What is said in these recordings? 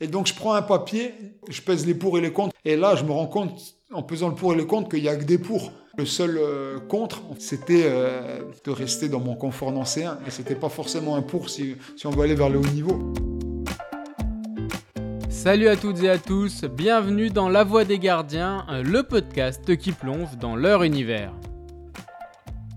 Et donc je prends un papier, je pèse les pour et les contre, et là je me rends compte, en pesant le pour et le contre, qu'il n'y a que des pour. Le seul euh, contre, c'était euh, de rester dans mon confort nancéen, et c'était pas forcément un pour si, si on veut aller vers le haut niveau. Salut à toutes et à tous, bienvenue dans La Voix des Gardiens, le podcast qui plonge dans leur univers.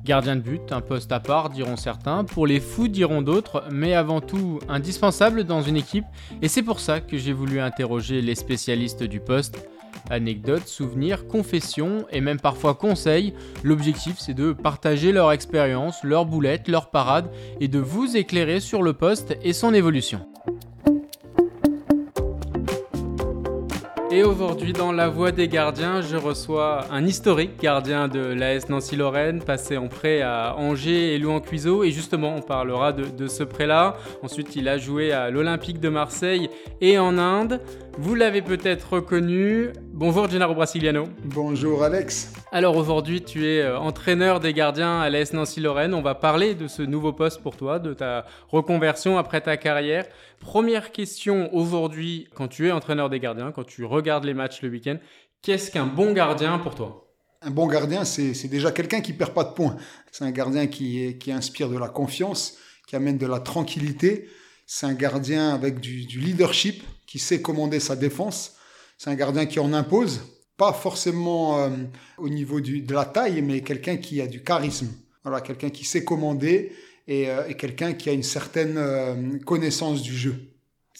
Gardien de but, un poste à part diront certains, pour les fous diront d'autres, mais avant tout indispensable dans une équipe, et c'est pour ça que j'ai voulu interroger les spécialistes du poste. Anecdotes, souvenirs, confessions et même parfois conseils, l'objectif c'est de partager leur expérience, leurs boulettes, leurs parades et de vous éclairer sur le poste et son évolution. Et aujourd'hui, dans La Voix des Gardiens, je reçois un historique gardien de l'AS Nancy-Lorraine, passé en prêt à Angers et Louan Cuiseau. Et justement, on parlera de, de ce prêt-là. Ensuite, il a joué à l'Olympique de Marseille et en Inde. Vous l'avez peut-être reconnu. Bonjour Gennaro Brasiliano. Bonjour Alex. Alors aujourd'hui, tu es euh, entraîneur des gardiens à l'AS Nancy-Lorraine. On va parler de ce nouveau poste pour toi, de ta reconversion après ta carrière. Première question aujourd'hui, quand tu es entraîneur des gardiens, quand tu regardes les matchs le week-end, qu'est-ce qu'un bon gardien pour toi? Un bon gardien, c'est déjà quelqu'un qui perd pas de points. C'est un gardien qui, qui inspire de la confiance, qui amène de la tranquillité. C'est un gardien avec du, leadership, qui sait commander sa défense. C'est un gardien qui en impose, pas forcément euh, au niveau de la taille, mais quelqu'un qui a du charisme. Voilà, quelqu'un qui sait commander et, euh, quelqu'un qui a une certaine euh, connaissance du jeu.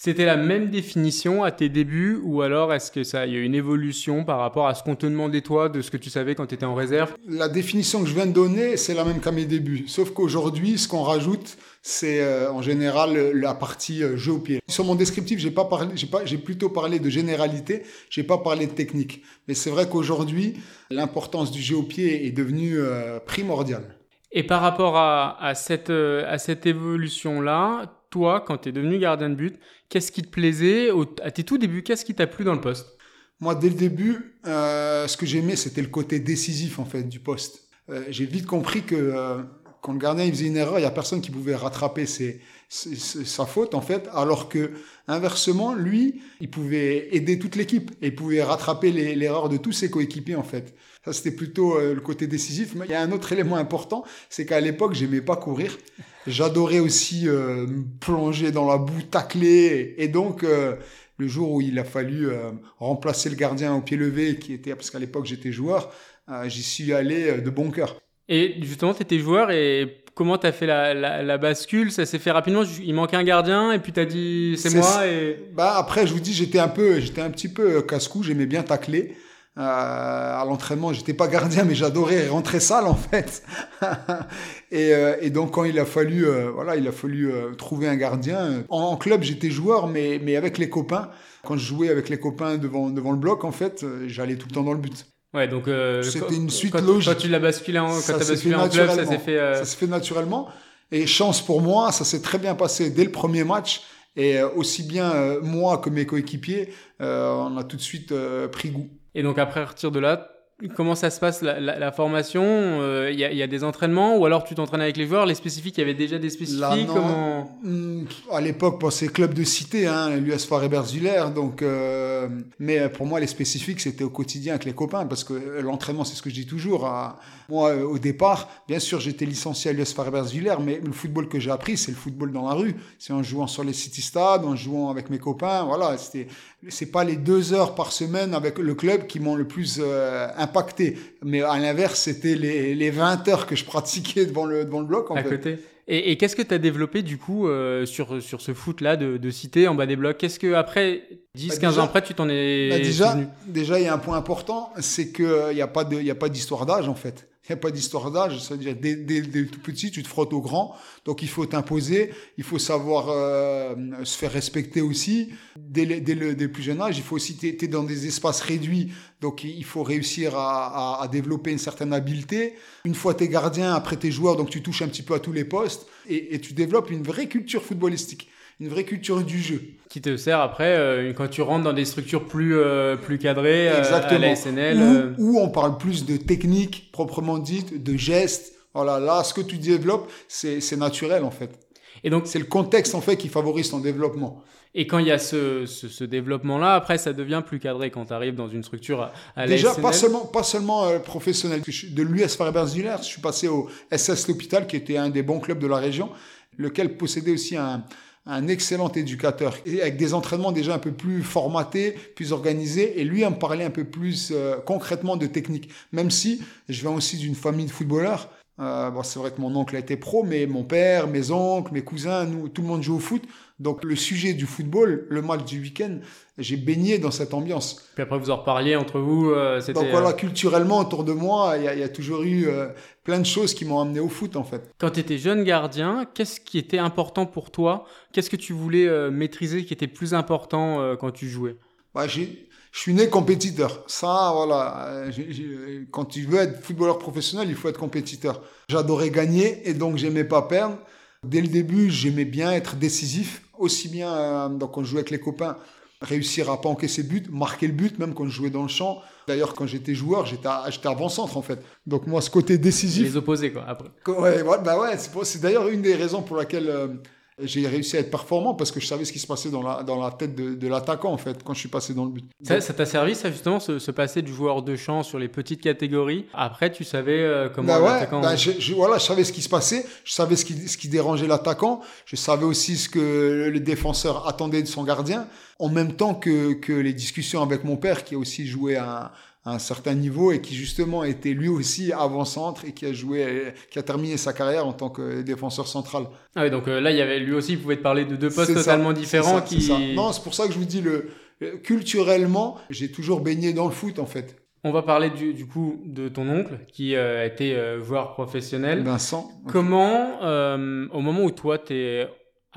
C'était la même définition à tes débuts ou alors est-ce que ça y a une évolution par rapport à ce qu'on te demandait toi de ce que tu savais quand tu étais en réserve? La définition que je viens de donner, c'est la même qu'à mes débuts. Sauf qu'aujourd'hui, ce qu'on rajoute, c'est euh, en général la partie euh, jeu au pied. Sur mon descriptif, j'ai pas parlé, j'ai pas, j'ai plutôt parlé de généralité, j'ai pas parlé de technique. Mais c'est vrai qu'aujourd'hui, l'importance du jeu au pied est devenue euh, primordiale. Et par rapport à, à cette, à cette évolution-là, toi, quand tu es devenu gardien de but, qu'est-ce qui te plaisait À tes tout débuts, qu'est-ce qui t'a plu dans le poste? Moi, dès le début, euh, ce que j'aimais, c'était le côté décisif en fait du poste. Euh, j'ai vite compris que euh, quand le gardien faisait une erreur, il y a personne qui pouvait rattraper sa faute en fait, alors que inversement, lui, il pouvait aider toute l'équipe et il pouvait rattraper l'erreur de tous ses coéquipiers en fait. Ça, c'était plutôt le côté décisif. Mais il y a un autre élément important, c'est qu'à l'époque, j'aimais pas courir. J'adorais aussi euh, plonger dans la boue, tacler. Et donc, euh, le jour où il a fallu euh, remplacer le gardien au pied levé, qui était parce qu'à l'époque j'étais joueur, j'y suis allé de bon cœur. Et justement, tu étais joueur et comment tu as fait la, la, la bascule? Ça s'est fait rapidement Il manquait un gardien et puis tu as dit c'est moi et... Bah après, je vous dis, j'étais un peu, j'étais un petit peu casse-cou, j'aimais bien tacler. Euh, à l'entraînement, j'étais pas gardien, mais j'adorais rentrer sale en fait. et, euh, et, donc quand il a fallu, euh, voilà, il a fallu trouver un gardien. En, club, j'étais joueur, mais mais avec les copains. Quand je jouais avec les copains devant devant le bloc, en fait, j'allais tout le temps dans le but. Ouais, donc c'était une suite quand, logique. Quand tu l'as basculé en, quand as basculé en club, ça s'est fait. Ça s'est fait naturellement. Et chance pour moi, ça s'est très bien passé dès le premier match. Et aussi bien moi que mes coéquipiers, on a tout de suite pris goût. Et donc après, à partir de là, comment ça se passe la, la, la formation Il euh, y, y, a des entraînements ou alors tu t'entraînes avec les joueurs Les spécifiques, il y avait déjà des spécifiques Là, comment... Hmm, à l'époque, bon, c'est club de cité, hein, l'US. Donc, euh... mais pour moi, les spécifiques, c'était au quotidien avec les copains parce que l'entraînement, c'est ce que je dis toujours. À... Moi, euh, au départ, bien sûr, j'étais licencié à l'US Faré-Berzulaire, mais le football que j'ai appris, c'est le football dans la rue. C'est en jouant sur les city stades, en jouant avec mes copains. Voilà, c'était c'est pas les deux heures par semaine avec le club qui m'ont le plus euh, impacté. Mais à l'inverse, c'était les, les 20 heures que je pratiquais devant le, devant le bloc. En à fait. côté. Et, et qu'est-ce que tu as développé du coup euh, sur, sur ce foot-là de, de cité en bas des blocs? Qu'est-ce que après 10-15 bah ans après, tu t'en es bah déjà, déjà, il y a un point important, c'est qu'il n'y a pas d'histoire d'âge en fait. Il n'y a pas d'histoire d'âge, c'est-à-dire dès, dès, tout petit, tu te frottes au grand, donc il faut t'imposer, il faut savoir euh, se faire respecter aussi. Dès le, dès, plus jeune âge, il faut aussi, tu dans des espaces réduits, donc il faut réussir à, développer une certaine habileté. Une fois t'es gardien, après t'es joueur, donc tu touches un petit peu à tous les postes, et tu développes une vraie culture footballistique une vraie culture du jeu. Qui te sert après euh, quand tu rentres dans des structures plus, euh, plus cadrées, Exactement. à la SNL. Où, euh... où, on parle plus de technique proprement dite, de gestes. Voilà, là, ce que tu développes, c'est naturel en fait. Et donc, c'est le contexte en fait qui favorise ton développement. Et quand il y a ce, ce, développement-là, après, ça devient plus cadré quand tu arrives dans une structure à, Déjà, pas seulement, pas seulement euh, professionnel. De l'US Farber-Ziller, je suis passé au SS L'Hôpital, qui était un des bons clubs de la région, lequel possédait aussi un, un excellent éducateur et avec des entraînements déjà un peu plus formatés, plus organisés et lui à me parler un peu plus euh, concrètement de technique. Même si je viens aussi d'une famille de footballeurs, euh, bon, c'est vrai que mon oncle a été pro, mais mon père, mes oncles, mes cousins, nous, tout le monde joue au foot. Donc le sujet du football, le match du week-end, j'ai baigné dans cette ambiance. Puis après, vous en reparliez entre vous. Euh, Donc voilà, euh, culturellement, autour de moi, il y, y, a toujours eu euh, plein de choses qui m'ont amené au foot, en fait. Quand tu étais jeune gardien, qu'est-ce qui était important pour toi? Qu'est-ce que tu voulais maîtriser qui était plus important quand tu jouais? Bah, je suis né compétiteur. Ça, voilà. quand tu veux être footballeur professionnel, il faut être compétiteur. J'adorais gagner et donc j'aimais pas perdre. Dès le début, j'aimais bien être décisif, aussi bien euh, donc quand je jouais avec les copains, réussir à pas encaisser but, marquer le but, même quand je jouais dans le champ. D'ailleurs, quand j'étais joueur, j'étais avant-centre en fait. Donc moi, ce côté décisif. Les opposés quoi. Après. Ouais, bah ouais. C'est d'ailleurs une des raisons pour laquelle euh, j'ai réussi à être performant parce que je savais ce qui se passait dans la, dans la tête de, de l'attaquant en fait quand je suis passé dans le but. Ça, t'a servi ça justement se, se, passer du joueur de champ sur les petites catégories? Après tu savais euh, comment bah l'attaquant. Bah je, voilà, je savais ce qui se passait, je savais ce qui, ce qui dérangeait l'attaquant, je savais aussi ce que les défenseurs attendaient de son gardien. En même temps que, que les discussions avec mon père qui a aussi joué un un certain niveau et qui justement était lui aussi avant-centre et qui a joué, qui a terminé sa carrière en tant que défenseur central. Ah oui, donc euh, là, il y avait lui aussi, il pouvait te parler de deux postes totalement différents. qui... Non, c'est pour ça que je vous dis, le, culturellement, j'ai toujours baigné dans le foot en fait. On va parler du, du coup de ton oncle qui euh, a été euh, joueur professionnel. Vincent. Comment, au moment où toi, tu es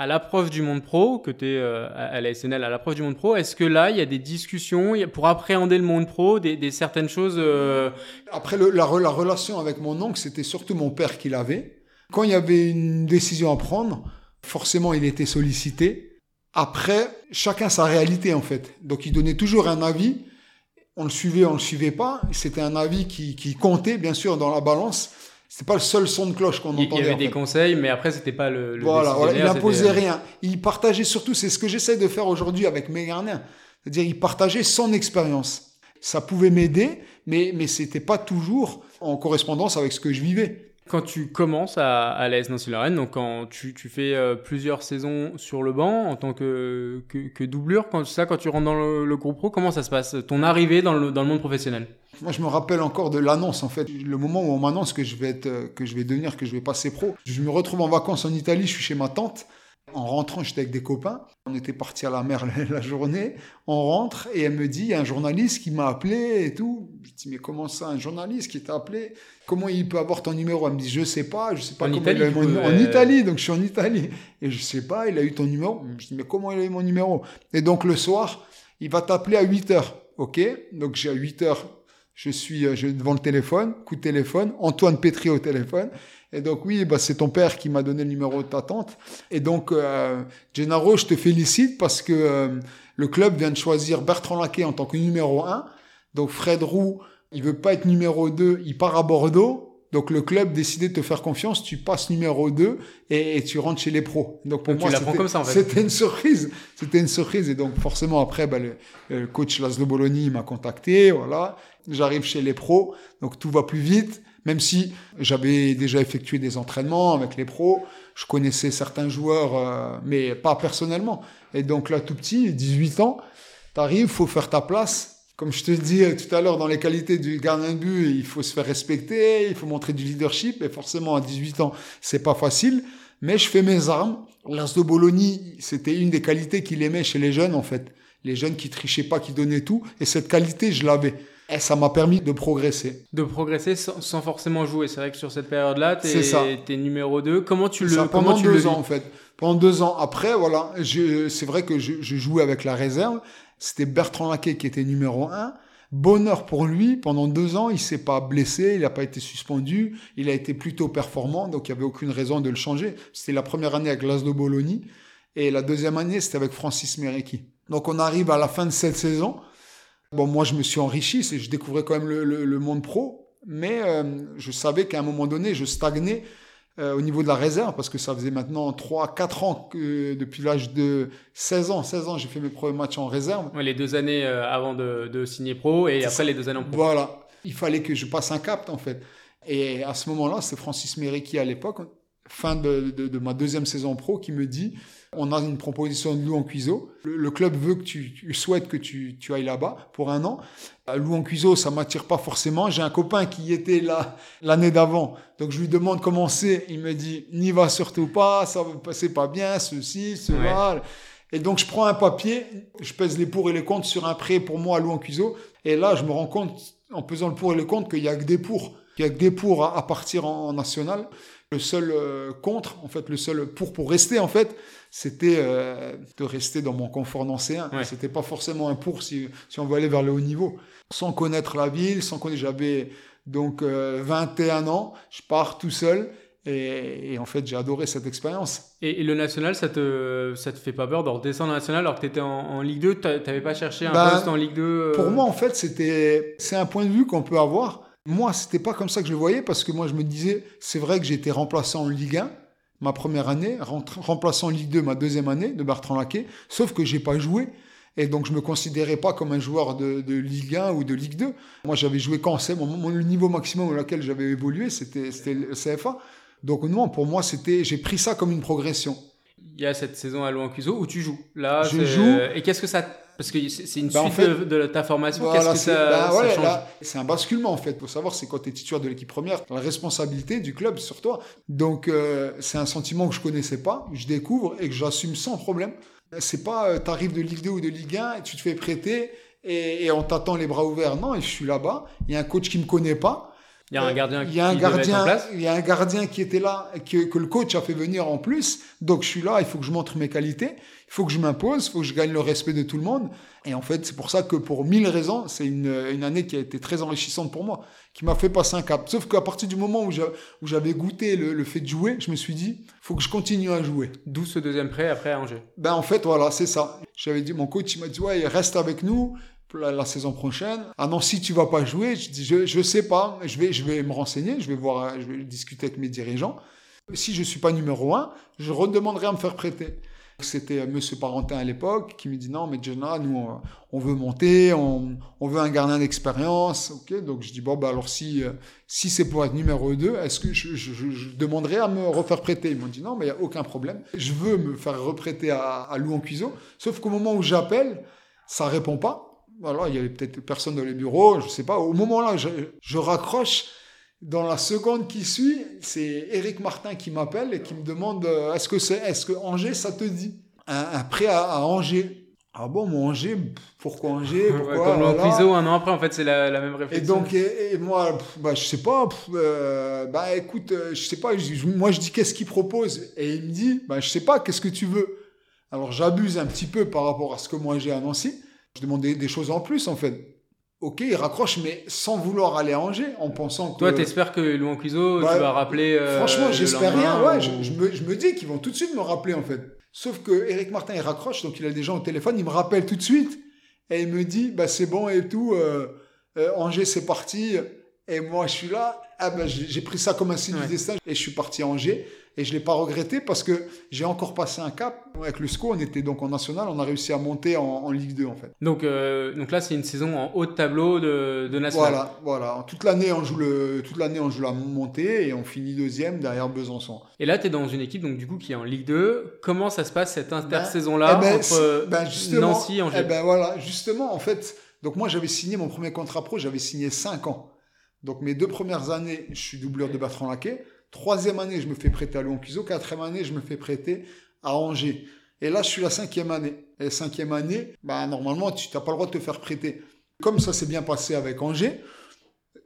à l'approche du monde pro, que tu euh, à la SNL, à l'approche du monde pro, est-ce que là, il y a des discussions pour appréhender le monde pro, des, certaines choses euh, Après, la, la, relation avec mon oncle, c'était surtout mon père qui l'avait. Quand il y avait une décision à prendre, forcément, il était sollicité. Après, chacun sa réalité, en fait. Donc, il donnait toujours un avis. On le suivait, on le suivait pas. C'était un avis qui comptait, bien sûr, dans la balance c'est pas le seul son de cloche qu'on entendait. Il y avait des conseils, mais après c'était pas le. le voilà, il n'imposait rien. Il partageait surtout, c'est ce que j'essaie de faire aujourd'hui avec mes gardiens, c'est-à-dire il partageait son expérience. Ça pouvait m'aider, mais mais c'était pas toujours en correspondance avec ce que je vivais. Quand tu commences à, l'AS Nancy-Lorraine, donc quand tu, fais euh, plusieurs saisons sur le banc en tant que, que, que, doublure, quand, ça, quand tu rentres dans le, le, groupe pro, comment ça se passe Ton arrivée dans le, dans le monde professionnel? Moi, je me rappelle encore de l'annonce, en fait. Le moment où on m'annonce que je vais être, euh, que je vais devenir, que je vais passer pro. Je me retrouve en vacances en Italie, je suis chez ma tante. En rentrant, j'étais avec des copains. On était partis à la mer la journée. On rentre et elle me dit, il y a un journaliste qui m'a appelé et tout. Je dis, mais comment ça, un journaliste qui t'a appelé? Comment il peut avoir ton numéro? Elle me dit, je sais pas, je sais pas en comment Italie, il a eu mon numéro. En Italie, donc je suis en Italie. Et je sais pas, il a eu ton numéro. Je dis, mais comment il a eu mon numéro? Et donc le soir, il va t'appeler à 8 heures. Ok? Donc j'ai à 8 heures, je suis euh, je, devant le téléphone, coup de téléphone, Antoine Pétri au téléphone. Et donc oui, bah, c'est ton père qui m'a donné le numéro de ta tante. Et donc, euh, Gennaro, je te félicite parce que euh, le club vient de choisir Bertrand Laquet en tant que numéro 1. Donc Fred Roux, il veut pas être numéro 2, il part à Bordeaux. Donc le club décidait de te faire confiance, tu passes numéro 2 et, tu rentres chez les pros. Donc pour moi, c'était une surprise. C'était une surprise. Et donc forcément après, bah, le, coach Laszlo Bologna m'a contacté. Voilà, j'arrive chez les pros, donc tout va plus vite. Même si j'avais déjà effectué des entraînements avec les pros, je connaissais certains joueurs, euh, mais pas personnellement. Et donc là, tout petit, 18 ans, t'arrives, faut faire ta place. Comme je te dis tout à l'heure, dans les qualités du gardien de but, il faut se faire respecter, il faut montrer du leadership. Et forcément, à 18 ans, c'est pas facile. Mais je fais mes armes. de Bologna, c'était une des qualités qu'il aimait chez les jeunes, en fait. Les jeunes qui trichaient pas, qui donnaient tout. Et cette qualité, je l'avais. Et ça m'a permis de progresser. De progresser sans, forcément jouer. C'est vrai que sur cette période-là, tu es, numéro 2. Comment tu le Pendant tu deux ans, en fait. Pendant deux ans. Après, voilà, c'est vrai que je, je, jouais avec la réserve. C'était Bertrand Laquet qui était numéro 1. Bonheur pour lui, pendant deux ans, il s'est pas blessé, il n'a pas été suspendu, il a été plutôt performant, donc il n'y avait aucune raison de le changer. C'était la première année à Glasgow Bologna, et la deuxième année, c'était avec Francis Merecki. Donc on arrive à la fin de cette saison, Bon, moi, je me suis enrichi, je découvrais quand même le, le, monde pro, mais euh, je savais qu'à un moment donné, je stagnais euh, au niveau de la réserve, parce que ça faisait maintenant 3, 4 ans que depuis l'âge de 16 ans, 16 ans, j'ai fait mes premiers matchs en réserve. les deux années euh, avant de, de, signer pro et après les deux années en pro. Voilà. Il fallait que je passe un cap, en fait. Et à ce moment-là, c'est Francis Méry qui, à l'époque, fin de, de, de, ma deuxième saison pro, qui me dit on a une proposition de Lou Cuiseau. Le, le, club veut que tu, tu souhaites que tu, tu ailles là-bas pour un an. Lou Cuiseau, ça m'attire pas forcément. J'ai un copain qui était là l'année d'avant. Donc je lui demande comment c'est. Il me dit n'y va surtout pas, ça va passer pas bien, ceci, cela. Ouais. Et donc je prends un papier, je pèse les pour et les contre sur un prêt pour moi à Louan Cuiseau. Et là, je me rends compte, en pesant le pour et le contre, qu'il y a que des pour. Qu'il y a que des pour à, à partir en, en national. Le seul euh, contre, en fait, le seul pour pour rester, en fait, c'était euh, de rester dans mon confort nancéen. Ouais. C'était pas forcément un pour si, si on veut aller vers le haut niveau. Sans connaître la ville, sans connaître, j'avais donc euh, 21 ans, je pars tout seul. Et, et, en fait, j'ai adoré cette expérience. Et, et, le national, ça te, ça te fait pas peur de redescendre en national alors que tu étais en, en, Ligue 2 Tu n'avais pas cherché un ben, poste en Ligue 2 euh... Pour moi, en fait, c'était, c'est un point de vue qu'on peut avoir. Moi, c'était pas comme ça que je le voyais parce que moi, je me disais, c'est vrai que été remplaçant en Ligue 1 ma première année, remplaçant en Ligue 2 ma deuxième année de Bertrand Laquet, sauf que j'ai pas joué. Et donc, je me considérais pas comme un joueur de, Ligue 1 ou de Ligue 2. Moi, j'avais joué quand? C'est mon, le niveau maximum au lequel j'avais évolué, c'était, c'était le CFA. Donc, non, pour moi, c'était, j'ai pris ça comme une progression. Il y a cette saison à Louan Cuiseau où tu joues. Là, je joue. Et qu'est-ce que ça parce que c'est une bah, suite en fait, de, de, ta formation. Voilà, Qu'est-ce que ça, bah, ouais, ça change C'est un basculement en fait. Pour savoir, c'est quand tu es titulaire de l'équipe première, la responsabilité du club sur toi. Donc euh, c'est un sentiment que je connaissais pas, je découvre et que j'assume sans problème. C'est pas, euh, t'arrives de Ligue 2 ou de Ligue 1 et tu te fais prêter et, et on t'attend les bras ouverts. Non, et je suis là-bas. Il y a un coach qui me connaît pas. Il y a un gardien il y a un gardien, il y a un gardien qui était là, que, que le coach a fait venir en plus. Donc je suis là, il faut que je montre mes qualités, il faut que je m'impose, il faut que je gagne le respect de tout le monde. Et en fait, c'est pour ça que pour mille raisons, c'est une, une année qui a été très enrichissante pour moi, qui m'a fait passer un cap. Sauf qu'à partir du moment où j'avais goûté le, le, fait de jouer, je me suis dit, faut que je continue à jouer. D'où ce deuxième prêt après à Angers. Ben en fait, voilà, c'est ça. J'avais dit, mon coach, il m'a dit, ouais, reste avec nous la, saison prochaine. Ah non, si tu vas pas jouer, je dis, je, sais pas, je vais, je vais me renseigner, je vais voir, je vais discuter avec mes dirigeants. Si je suis pas numéro un, je redemanderai à me faire prêter. C'était Monsieur Parentin à l'époque qui me dit non, mais Jenna, nous, on, veut monter, on, on, veut un gardien d'expérience. Ok, donc je dis bon, bah alors si, si c'est pour être numéro 2, est-ce que je, je, je, demanderai à me refaire prêter? Ils m'ont dit non, mais il n'y a aucun problème. Je veux me faire reprêter à, à Louan Cuiseau. Sauf qu'au moment où j'appelle, ça répond pas voilà, il y avait peut-être personne dans les bureaux, je sais pas. Au moment-là, je, je, raccroche. Dans la seconde qui suit, c'est Eric Martin qui m'appelle et qui me demande euh, est-ce que c'est, est-ce que Angers, ça te dit? Un, un prêt à, à, Angers Ah bon, mon Angers, pourquoi Angers? Pourquoi, ouais, Comme voilà. Piso, un an après, en fait, c'est la, la, même réflexion. Et donc, et, et moi, bah, je sais pas, euh, bah écoute, euh, je sais pas, je, moi je dis qu'est-ce qu'il propose? Et il me dit, bah je sais pas, qu'est-ce que tu veux? Alors j'abuse un petit peu par rapport à ce que moi j'ai Nancy. Je demandais des choses en plus, en fait. Ok, il raccroche, mais sans vouloir aller à Angers, en pensant que... Toi, t'espères que Louan Cuiseau, bah, tu vas rappeler... Euh, franchement, j'espère rien, ouais. Ou... Je, je, me, je, me, dis qu'ils vont tout de suite me rappeler, en fait. Sauf que Eric Martin, il raccroche, donc il a des gens au téléphone, il me rappelle tout de suite. Et il me dit, bah c'est bon et tout, euh, euh, Angers, c'est parti. Et moi, je suis là, ah ben, j'ai pris ça comme un signe ouais. du destin, et je suis parti à Angers et je l'ai pas regretté parce que j'ai encore passé un cap avec le SCO. On était donc en national, on a réussi à monter en, en Ligue 2 en fait. Donc, euh, donc là, c'est une saison en haut de tableau de, de national. Voilà, voilà. Toute l'année, on joue le, toute l'année, on joue la montée et on finit deuxième derrière Besançon. Et là, tu es dans une équipe donc du coup qui est en Ligue 2. Comment ça se passe cette intersaison là ben, eh ben, entre ben Nancy et Angers? eh ben voilà, justement, en fait. Donc moi, j'avais signé mon premier contrat pro, j'avais signé 5 ans. Donc mes deux premières années, je suis doubleur de Bertrand Laquet. Troisième année, je me fais prêter à Lyon Cuiseau. Quatrième année, je me fais prêter à Angers. Et là, je suis la cinquième année. Et cinquième année, bah, normalement, tu n'as pas le droit de te faire prêter. Comme ça s'est bien passé avec Angers,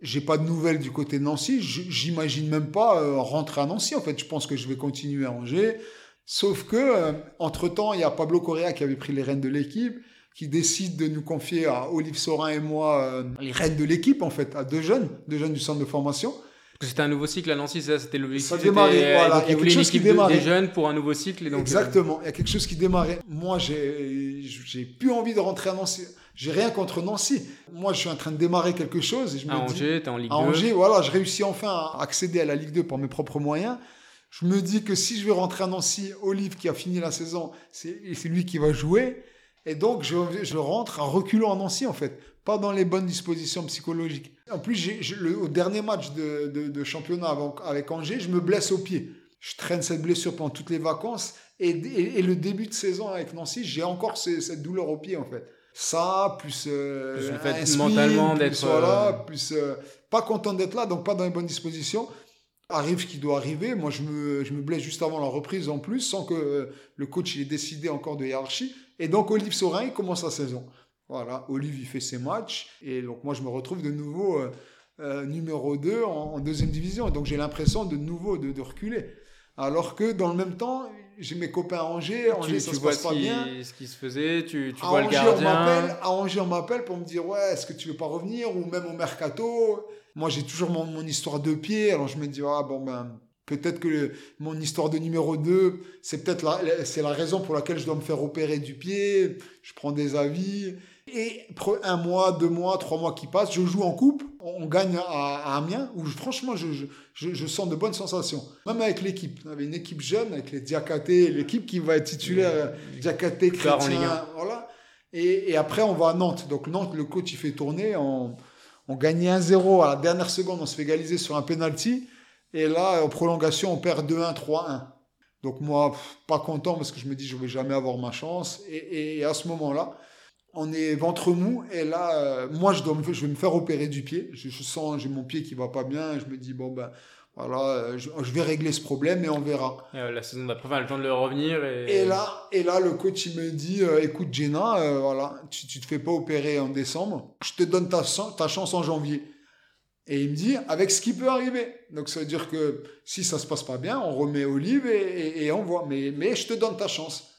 j'ai pas de nouvelles du côté de Nancy. J'imagine même pas euh, rentrer à Nancy. En fait, je pense que je vais continuer à Angers. Sauf que, euh, entre temps, il y a Pablo Correa qui avait pris les rênes de l'équipe, qui décide de nous confier à Olive Sorin et moi euh, les rênes de l'équipe, en fait, à deux jeunes, deux jeunes du centre de formation. C'était un nouveau cycle à Nancy, ça c'était l'objectif. Ça démarrait, voilà. il y a quelque chose qui démarrait. Des jeunes pour un nouveau cycle. Et donc, Exactement, il y a quelque chose qui démarrait. Moi, j'ai, j'ai plus envie de rentrer à Nancy. J'ai rien contre Nancy. Moi, je suis en train de démarrer quelque chose. Et je me à dis, Angers, t'es en Ligue 2. À Angers, voilà, je réussis enfin à accéder à la Ligue 2 par mes propres moyens. Je me dis que si je vais rentrer à Nancy, Olive qui a fini la saison, c'est lui qui va jouer. Et donc, je, je rentre en reculant à Nancy, en fait. Pas dans les bonnes dispositions psychologiques. En plus, le, au dernier match de, de, de championnat avec, avec, Angers, je me blesse au pied. Je traîne cette blessure pendant toutes les vacances. Et, et, et le début de saison avec Nancy, j'ai encore ce, cette douleur au pied, en fait. Ça, plus, euh, plus le fait mentalement d'être voilà, euh... plus euh, pas content d'être là, donc pas dans les bonnes dispositions arrive ce qui doit arriver. Moi, je me, je me blesse juste avant la reprise en plus, sans que euh, le coach ait décidé encore de hiérarchie. Et donc, Olive Sorin, il commence la saison. Voilà, Olive, il fait ses matchs. Et donc, moi, je me retrouve de nouveau euh, euh numéro 2 en, en, deuxième division. Et donc, j'ai l'impression de nouveau de, de, reculer. Alors que dans le même temps, j'ai mes copains à Angers. Angers, tu, ça tu se vois passe pas qui, bien. ce qui se faisait, tu, tu à vois Angers, le gardien. à Angers, on m'appelle pour me dire Ouais, est-ce que tu veux pas revenir? Ou même au mercato. Moi, j'ai toujours mon, mon, histoire de pied. Alors, je me dis Ah, bon, ben Peut-être que le, mon histoire de numéro 2, c'est peut-être la, c'est la raison pour laquelle je dois me faire opérer du pied. Je prends des avis. Et un mois, deux mois, trois mois qui passent, je joue en coupe. On gagne à, à Amiens, où franchement, je, je, je, sens de bonnes sensations. Même avec l'équipe. On avait une équipe jeune, avec les Diakaté, l'équipe qui va être titulaire. Diakaté, Chrétien, voilà. Et, et, après, on va à Nantes. Donc Nantes, le coach, il fait tourner. On, on gagne 1-0 à la dernière seconde, on se fait égaliser sur un penalty. Et là, en prolongation, on perd 2-1, 3-1. Donc moi, pas content parce que je me dis je vais jamais avoir ma chance. Et, et à ce moment-là, on est ventre mou. Et là, euh, moi, je, dois me, je vais me faire opérer du pied. Je, je sens, j'ai mon pied qui va pas bien. Et je me dis bon ben voilà, euh, je, je, vais régler ce problème et on verra. Et euh, la saison d'après, enfin, le temps de le revenir. Et... et, là, et là, le coach il me dit euh, écoute Jenna, euh, voilà, tu, tu te fais pas opérer en décembre. Je te donne ta, ta chance en janvier. Et il me dit, avec ce qui peut arriver. Donc ça veut dire que si ça se passe pas bien, on remet Olive et, et, et on voit. Mais, mais je te donne ta chance.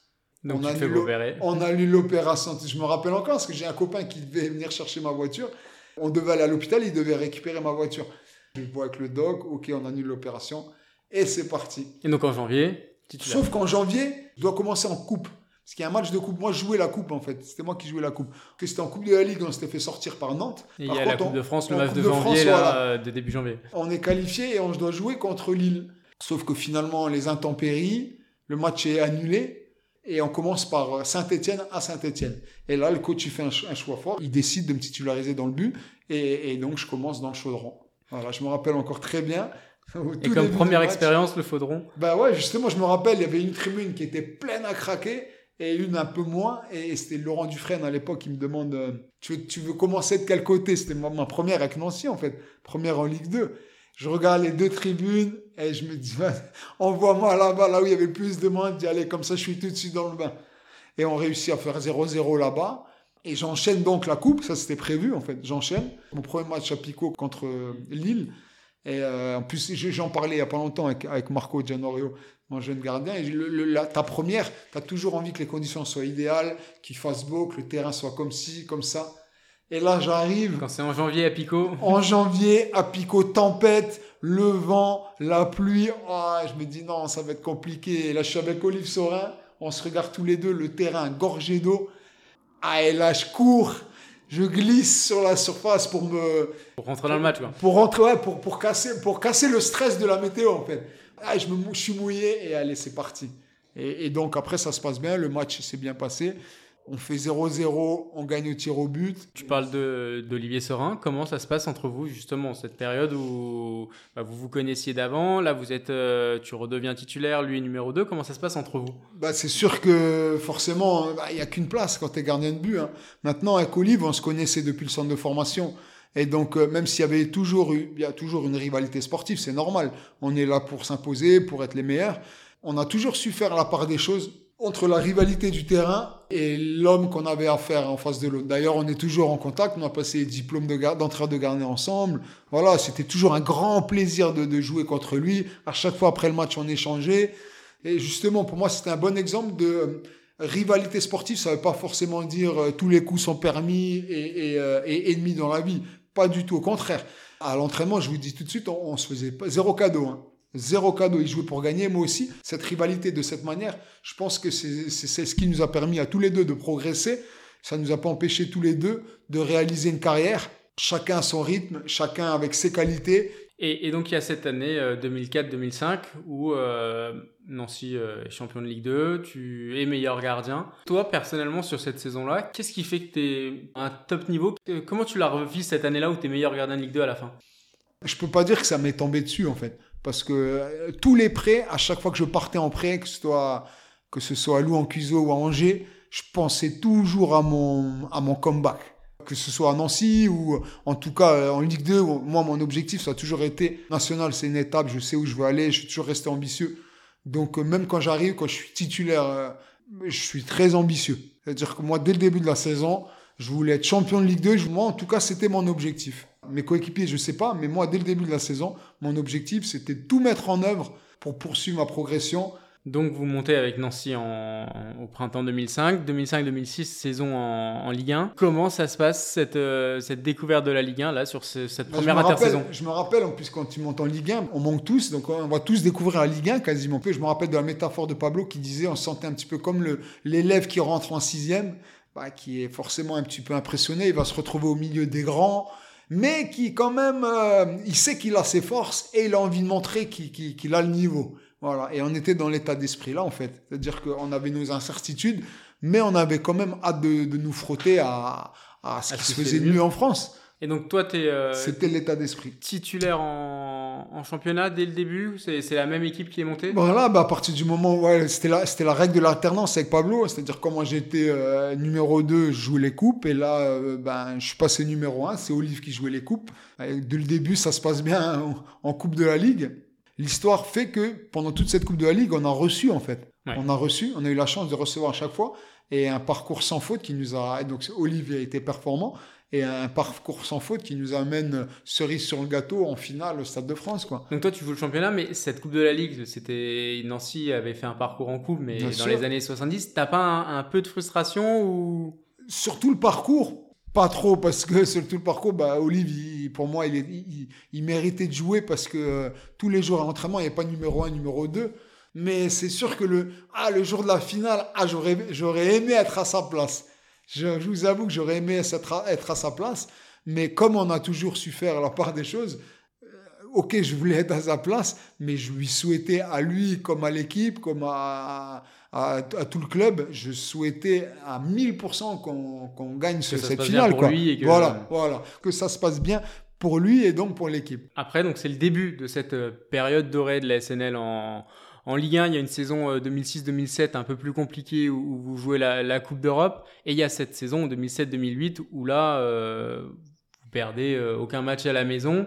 Donc on, tu a opérer. on a lu l'opération. Je me rappelle encore parce que j'ai un copain qui devait venir chercher ma voiture. On devait aller à l'hôpital, il devait récupérer ma voiture. Je vois avec le doc, ok, on annule l'opération. Et c'est parti. Et donc en janvier. Sauf qu'en janvier, je dois commencer en coupe. Parce qu'il y a un match de coupe. Moi, je jouais la coupe, en fait. C'était moi qui jouais la coupe. C'était en Coupe de la Ligue, on s'était fait sortir par Nantes. Il y a la Coupe on- de France le match de de janvier, voilà. euh, de début janvier. On est qualifié et on doit jouer contre Lille. Sauf que finalement, les intempéries, le match est annulé. Et on commence par Saint-Etienne à Saint-Etienne. Et là, le coach, il fait un, ch- un choix fort. Il décide de me titulariser dans le but. Et, et donc, je commence dans le chaudron. Voilà, je me rappelle encore très bien. Et comme première match, expérience, le faudron. Bah ouais, justement, je me rappelle, il y avait une tribune qui était pleine à craquer et une un peu moins. Et c'était Laurent Dufresne à l'époque qui me demande euh, tu, veux, commencer de quel côté? C'était ma, première avec Nancy en fait, première en Ligue 2. Je regarde les deux tribunes et je me dis envoie-moi là-bas, là où il y avait plus de monde, d'y aller comme ça, je suis tout de suite dans le bain. Et on réussit à faire 0-0 là-bas. Et j'enchaîne donc la coupe, ça c'était prévu en fait. J'enchaîne mon premier match à Pico contre euh, Lille. Et euh, en plus, j'en parlais il y a pas longtemps avec, avec Marco Gianorio, mon jeune gardien. Et le, le- la- ta première, tu as toujours envie que les conditions soient idéales, qu'il fasse beau, que le terrain soit comme ci, comme ça. Et là, j'arrive Quand c'est en janvier à Pico. en janvier à Pico, tempête, le vent, la pluie. Ah, je me dis non, ça va être compliqué. Et là, je suis avec Olive Sorin. On se regarde tous les deux, le terrain gorgé d'eau. Ah, et là, je cours. Je glisse sur la surface pour me, Pour rentrer dans le match, quoi. pour rentrer, ouais, pour, pour, casser, pour casser le stress de la météo, en fait. Ah, je, me, je suis mouillé et allez, c'est parti. Et, et donc, après, ça se passe bien. Le match s'est bien passé. On fait 0-0, on gagne au tir au but. Tu parles d'Olivier Sorin. Comment ça se passe entre vous, justement, cette période où bah, vous vous connaissiez d'avant? Là, vous êtes, euh, tu redeviens titulaire, lui numéro 2. Comment ça se passe entre vous? Bah, c'est sûr que forcément, bah, il n'y a qu'une place quand tu es gardien de but. hein. Maintenant, avec Olive, on se connaissait depuis le centre de formation. Et donc, euh, même s'il y avait toujours, eu- il y a toujours une rivalité sportive, c'est normal. On est là pour s'imposer, pour être les meilleurs. On a toujours su faire la part des choses entre la rivalité du terrain et l'homme qu'on avait à faire en face de l'autre. D'ailleurs, on est toujours en contact. On a passé les diplômes d'entraîneur de gardien ensemble. Voilà, c'était toujours un grand plaisir de, de jouer contre lui. À chaque fois après le match, on échangeait. Et justement, pour moi, c'était un bon exemple de euh, rivalité sportive. Ça ne veut pas forcément dire euh, tous les coups sont permis et, et, euh, et ennemis dans la vie. Pas du tout, au contraire. À l'entraînement, je vous dis tout de suite, on, on se faisait pas, zéro cadeau. Hein. Zéro cadeau, il jouait pour gagner, moi aussi. Cette rivalité de cette manière, je pense que c'est ce qui nous a permis à tous les deux de progresser. Ça nous a pas empêché tous les deux de réaliser une carrière, chacun à son rythme, chacun avec ses qualités. Et, donc il y a cette année 2004-2005 où Nancy est champion de Ligue 2, tu es meilleur gardien. Toi personnellement sur cette saison-là, qu'est-ce qui fait que tu es à un top niveau? Comment tu l'as revu cette année-là où tu es meilleur gardien de Ligue 2 à la fin? Je peux pas dire que ça m'est tombé dessus en fait. Parce que tous les prêts, à chaque fois que je partais en prêt, que ce soit, que ce soit à Lou en Cuiseau ou à Angers, je pensais toujours à mon, à mon comeback que ce soit à Nancy ou en tout cas euh, en Ligue 2, moi mon objectif ça a toujours été national, c'est une étape, je sais où je veux aller, je suis toujours resté ambitieux. Donc euh, même quand j'arrive, quand je suis titulaire, euh, je suis très ambitieux. C'est-à-dire que moi dès le début de la saison, je voulais être champion de Ligue 2, moi en tout cas c'était mon objectif. Mes coéquipiers, je sais pas, mais moi dès le début de la saison, mon objectif c'était de tout mettre en œuvre pour poursuivre ma progression donc vous montez avec Nancy au printemps 2005, 2005-2006 saison en, Ligue 1. Comment ça se passe cette, euh, cette découverte de la Ligue 1 là sur cette première intersaison? Je me rappelle en plus quand tu montes en Ligue 1, on manque tous, donc on va tous découvrir la Ligue 1 quasiment. Je me rappelle de la métaphore de Pablo qui disait on se sentait un petit peu comme l'élève qui rentre en sixième, bah, qui est forcément un petit peu impressionné, il va se retrouver au milieu des grands mais qui quand même, euh, il sait qu'il a ses forces et il a envie de montrer qu'il a le niveau. Voilà. Et on était dans l'état d'esprit là, en fait. C'est-à-dire qu'on avait nos incertitudes, mais on avait quand même hâte de, nous frotter à, ce qui se faisait mieux en France. Et donc toi, tu es... Euh, C'était l'état d'esprit. Titulaire en, championnat dès le début C'est la même équipe qui est montée? Voilà, bah à partir du moment où c'était la, la règle de l'alternance avec Pablo. C'est-à-dire quand moi j'étais euh, numéro 2, je jouais les coupes. Et là, euh, ben, je suis passé numéro 1. C'est Olive qui jouait les coupes. Et dès le début, ça se passe bien en, en Coupe de la Ligue l'histoire fait que pendant toute cette Coupe de la Ligue, on a reçu en fait. On a reçu, on a eu la chance de recevoir à chaque fois et un parcours sans faute qui nous a. Donc Olivier a été performant et un parcours sans faute qui nous amène cerise sur le gâteau en finale au Stade de France. Quoi. Donc toi tu joues le championnat, mais cette Coupe de la Ligue, c'était Nancy avait fait un parcours en coupe, mais dans les années 70, t'as pas un, un, peu de frustration ou? Surtout le parcours, pas trop, parce que sur tout le parcours, bah, Olive, pour moi, il, il, méritait de jouer parce que euh, tous les jours à l'entraînement, il n'y avait pas numéro 1, numéro 2. Mais c'est sûr que le, ah, le jour de la finale, ah, j'aurais aimé être à sa place. Je, vous avoue que j'aurais aimé être à, sa place. Mais comme on a toujours su faire la part des choses, euh, ok, je voulais être à sa place, mais je lui souhaitais à lui, comme à l'équipe, comme à, à, tout le club, je souhaitais à 1000% qu'on gagne cette finale. Quoi. que... Voilà, voilà, que ça se passe bien pour lui et donc pour l'équipe. Après, donc c'est le début de cette euh, période dorée de la SNL en, en Ligue 1. Il y a une saison 2006-2007 euh, un peu plus compliquée où, vous jouez la, Coupe d'Europe. Et il y a cette saison 2007-2008 où là, euh, vous perdez aucun match à la maison.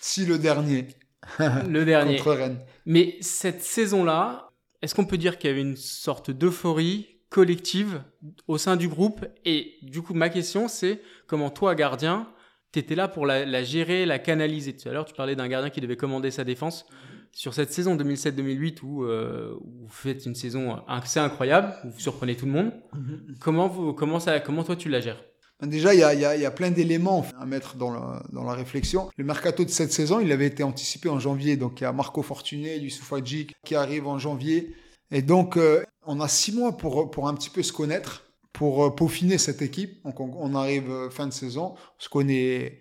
Si le dernier. le dernier. Contre Rennes. Mais cette saison-là, est-ce qu'on peut dire qu'il y avait une sorte d'euphorie collective au sein du groupe? Et du coup, ma question, c'est comment toi, gardien, tu étais là pour la, gérer, la canaliser? Tout à l'heure, tu parlais d'un gardien qui devait commander sa défense. Sur cette saison 2007-2008 euh, où, vous faites une saison assez incroyable, où vous surprenez tout le monde, mm-hmm. comment, vous, comment, ça, comment toi tu la gères? Déjà, il y a, y, a, y a, plein d'éléments à mettre dans la, dans la réflexion. Le mercato de cette saison, il avait été anticipé en janvier. Donc, il y a Marco Fortuné, Youssouf Hadji qui arrive en janvier. Et donc, euh, on a six mois pour, pour un petit peu se connaître, pour euh, peaufiner cette équipe. Donc, on, arrive euh, fin de saison, on se connaît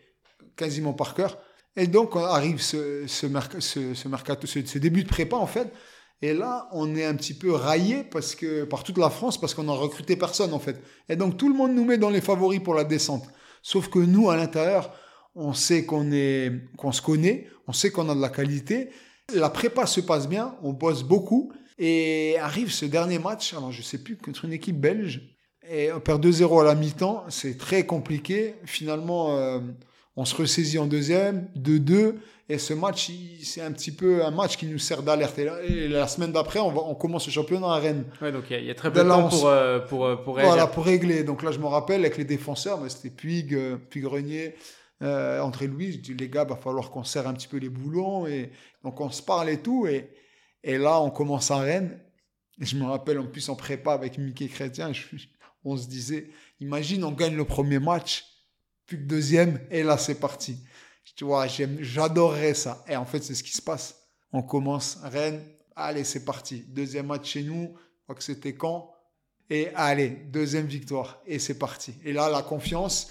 quasiment par cœur. Et donc, on arrive ce, ce, début de prépa, en fait. Et là, on est un petit peu raillé parce que, par toute la France parce qu'on a recruté personne en fait. Et donc tout le monde nous met dans les favoris pour la descente. Sauf que nous, à l'intérieur, on sait qu'on se connaît, on sait qu'on a de la qualité. La prépa se passe bien, on bosse beaucoup. Et arrive ce dernier match, alors je sais plus, contre une équipe belge. Et on perd 2-0 à la mi-temps, c'est très compliqué. Finalement, euh, on se ressaisit en deuxième, 2-2. Et ce match, c'est un petit peu un match qui nous sert d'alerte. Et, la semaine d'après, on, on commence le championnat à Rennes. Ouais, donc il y, a très peu de temps pour, euh, pour, euh, pour, régler. Voilà, pour régler. Donc là, je me rappelle avec les défenseurs, c'était Puig, euh, Puig Renier, euh, André Louis. Je dis, les gars, va falloir qu'on serre un petit peu les boulons. Et donc on se parle et tout. Et, et là, on commence à Rennes. Et je me rappelle en plus en prépa avec Mickey Chrétien, on se disait, imagine, on gagne le premier match, puis le deuxième, et là, c'est parti. Tu vois, j'adorerais ça. Et en fait, c'est ce qui se passe. On commence Rennes. Allez, c'est parti. Deuxième match chez nous. Je crois que c'était quand? Et allez, deuxième victoire. Et c'est parti. Et là, la confiance.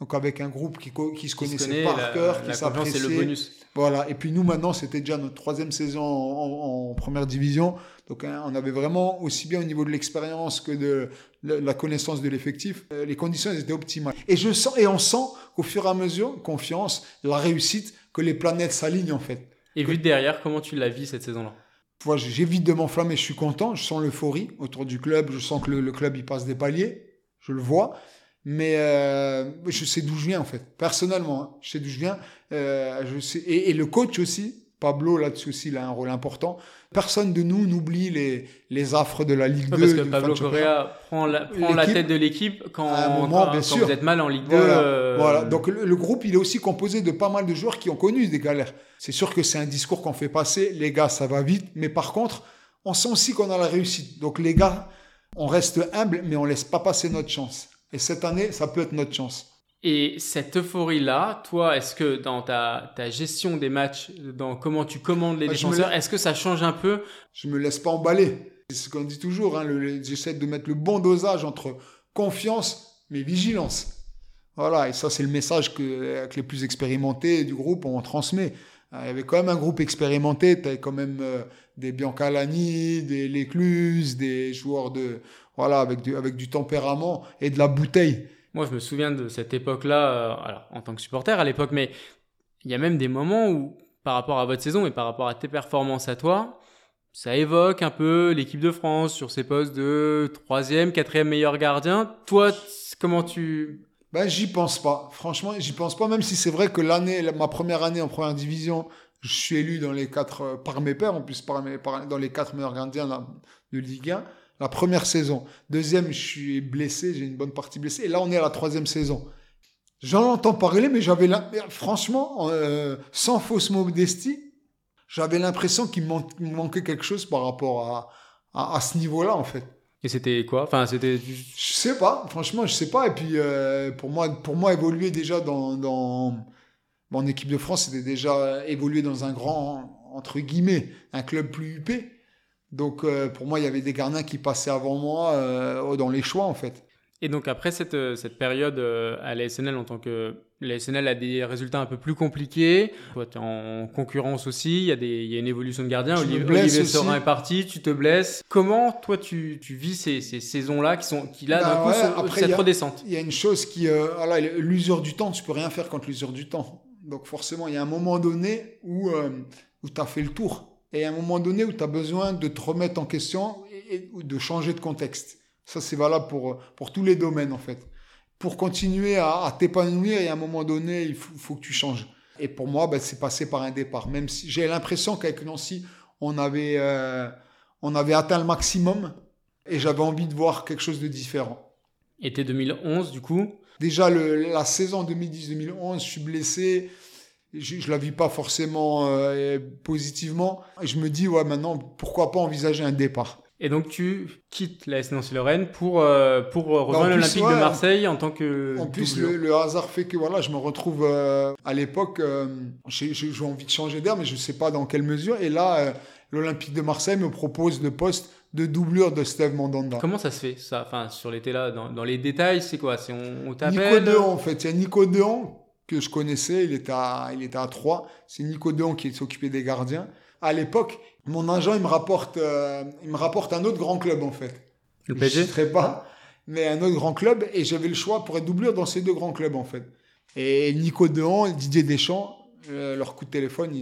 Donc avec un groupe qui, qui se Qui se connaissait connaît, par la- cœur, la qui confiance, c'est le s'appréciait. Voilà. Et puis nous maintenant, c'était déjà notre troisième saison en, en- en première division. Donc hein, on avait vraiment aussi bien au niveau de l'expérience que de la, la connaissance de l'effectif, euh, les conditions elles étaient optimales. Et je sens et on sent qu'au fur et à mesure, confiance, la réussite, que les planètes s'alignent en fait. Et vu de derrière, comment tu l'as vu cette saison-là? J'évite de m'enflammer, je suis content, je sens l'euphorie autour du club, je sens que le, le club il passe des paliers, je le vois, mais euh, je sais d'où je viens en fait, personnellement, hein. je sais d'où je viens, euh, je sais, et, et le coach aussi, Pablo là-dessus aussi, il a un rôle important. Personne de nous n'oublie les, les affres de la Ligue Ouais, 2. Parce que Pablo. Correa prend la, prend la tête de l'équipe quand, moment, quand- bien quand sûr. vous êtes mal en Ligue 2. Voilà, euh, voilà. Donc le, le groupe, il est aussi composé de pas mal de joueurs qui ont connu des galères. C'est sûr que c'est un discours qu'on fait passer. Les gars, ça va vite. Mais par contre, on sent aussi qu'on a la réussite. Donc les gars, on reste humble, mais on laisse pas passer notre chance. Et cette année, ça peut être notre chance. Et cette euphorie-là, toi, est-ce que dans ta, ta gestion des matchs, dans comment tu commandes les Ah, défenseurs, la- est-ce que ça change un peu? Je me laisse pas emballer. C'est ce qu'on dit toujours. Hein, J'essaie de mettre le bon dosage entre confiance mais vigilance. Voilà, et ça c'est le message que, que les plus expérimentés du groupe on transmet. Il y avait quand même un groupe expérimenté, tu avais quand même euh, des Biancalani, des Lécluse, des joueurs de voilà avec du, avec du tempérament et de la bouteille. Moi, je me souviens de cette époque-là, euh, alors en tant que supporter à l'époque, mais il y a même des moments où, par rapport à votre saison et par rapport à tes performances à toi, ça évoque un peu l'équipe de France sur ses postes de troisième, quatrième meilleur gardien. Toi, comment tu... Ben, j'y pense pas. Franchement, j'y pense pas, même si c'est vrai que l'année, la- ma première année en première division, je suis élu dans les quatre, euh, par mes pairs, en plus, par mes, par- dans les quatre meilleurs gardiens de Ligue 1. La première saison. Deuxième, je suis blessé, j'ai une bonne partie blessée. Et là, on est à la troisième saison. J'en entends parler, mais j'avais, l'im- franchement, euh, sans fausse modestie, j'avais l'impression qu'il me manquait quelque chose par rapport à, à, à ce niveau-là, en fait. Et c'était quoi? Enfin, c'était... Je sais pas, franchement, je sais pas. Et puis, euh, pour, moi, pour moi, évoluer déjà dans, dans mon équipe de France, c'était déjà évoluer dans un grand, entre guillemets, un club plus huppé. Donc, euh, pour moi, il y avait des gardiens qui passaient avant moi euh, dans les choix, en fait. Et donc après cette, euh, cette période à la SNL en tant que la SNL a des résultats un peu plus compliqués. Toi, tu es en concurrence aussi. Il y, a des, il y a une évolution de gardien. Olivier, Olivier. Sorin est parti. Tu te blesses. Comment toi tu, tu vis ces, ces saisons-là qui sont qui là d'un coup ouais, sont- après, cette redescente? Il y a une chose qui, euh, l'usure du temps, tu peux rien faire contre l'usure du temps. Donc forcément, il y a un moment donné où, où tu as fait le tour. Et un moment donné où tu as besoin de te remettre en question et, de changer de contexte. Ça, c'est valable pour, pour tous les domaines, en fait. Pour continuer à, à t'épanouir, et à un moment donné, il faut, faut que tu changes. Et pour moi, ben, c'est passé par un départ. Même si j'ai l'impression qu'avec Nancy, on avait, euh, on avait atteint le maximum et j'avais envie de voir quelque chose de différent. Été 2011 du coup? Déjà, le, la saison 2010-2011, je suis blessé. Je, je la vis pas forcément euh, positivement. Et je me dis, ouais, maintenant, pourquoi pas envisager un départ Et donc tu quittes la S Nancy-Lorraine pour, euh, pour rejoindre Bah, plus, l'Olympique ouais, de Marseille en tant que En plus, le, le hasard fait que voilà, je me retrouve euh, à l'époque, euh, j'ai envie de changer d'air, mais je sais pas dans quelle mesure. Et là, euh, l'Olympique de Marseille me propose le poste de doublure de Steve Mandanda. Comment ça se fait ça? Enfin sur l'été là, dans, dans les détails, c'est quoi? C'est on, on Nico Dehan, en fait. Il y a Nico Dehan que je connaissais, il était à, il était à 3. C'est qui s'occupait des gardiens. À l'époque, mon agent, il me rapporte, euh, il me rapporte un autre grand club, en fait. le Je PSG citerai pas, mais un autre grand club, et j'avais le choix pour être doublure dans ces deux grands clubs, en fait. Et Nico Dehan, Didier Deschamps, euh, leur coup de téléphone, ils,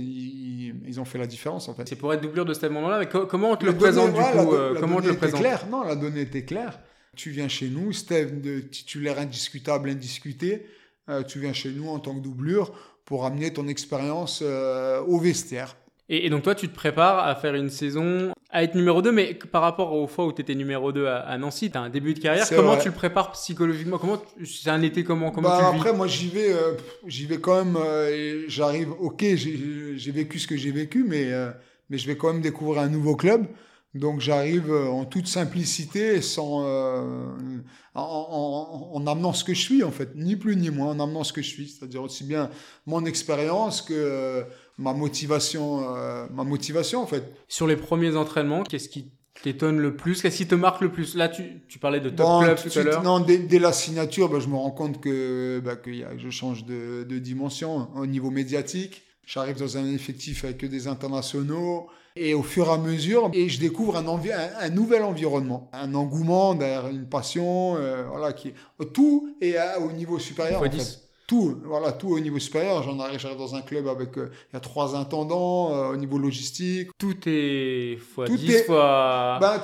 ils- ils ont fait la différence, en fait. C'est pour être doublure de ce moment-là, mais co- comment on te le La donnée- présente du ouais, coup la do- euh, la Comment on te donnée le était présente claire. Non, la donnée était claire. Tu viens chez nous, Steve, de titulaire indiscutable, indiscuté. Euh, tu viens chez nous en tant que doublure pour amener ton expérience euh, au vestiaire. et, et donc toi, tu te prépares à faire une saison, à être numéro 2, mais par rapport aux fois où tu étais numéro 2 à, à Nancy, tu as un début de carrière. Comment vrai. tu le prépares psychologiquement? Comment C'est un été comment Comment Bah, tu le vis? après, moi, j'y vais, euh, j'y vais quand même. euh, J'arrive, ok, j'ai j'ai vécu ce que j'ai vécu, mais, euh, mais je vais quand même découvrir un nouveau club. Donc, j'arrive euh, en toute simplicité, sans, euh, en, en- en amenant ce que je suis, en fait, ni plus ni moins, en amenant ce que je suis, c'est-à-dire aussi bien mon expérience que euh, ma motivation, euh, ma motivation, en fait. Sur les premiers entraînements, qu'est-ce qui t'étonne le plus? Qu'est-ce qui te marque le plus? Là, tu, tu parlais de top club tout, à l'heure. Non, dès, dès, la signature, bah, je me rends compte que, bah, que y a, je change de, de, dimension au niveau médiatique. J'arrive dans un effectif avec des internationaux. Et au fur et à mesure, et je découvre un, envi un, un nouvel environnement, un engouement, une passion, euh, voilà, qui tout est à, au niveau supérieur. En fait. Tout, voilà, tout au niveau supérieur. J'en arrive, j'arrive dans un club avec, euh, il y a trois intendants euh, au niveau logistique. Tout est fois tout 10 est, fois. Ben,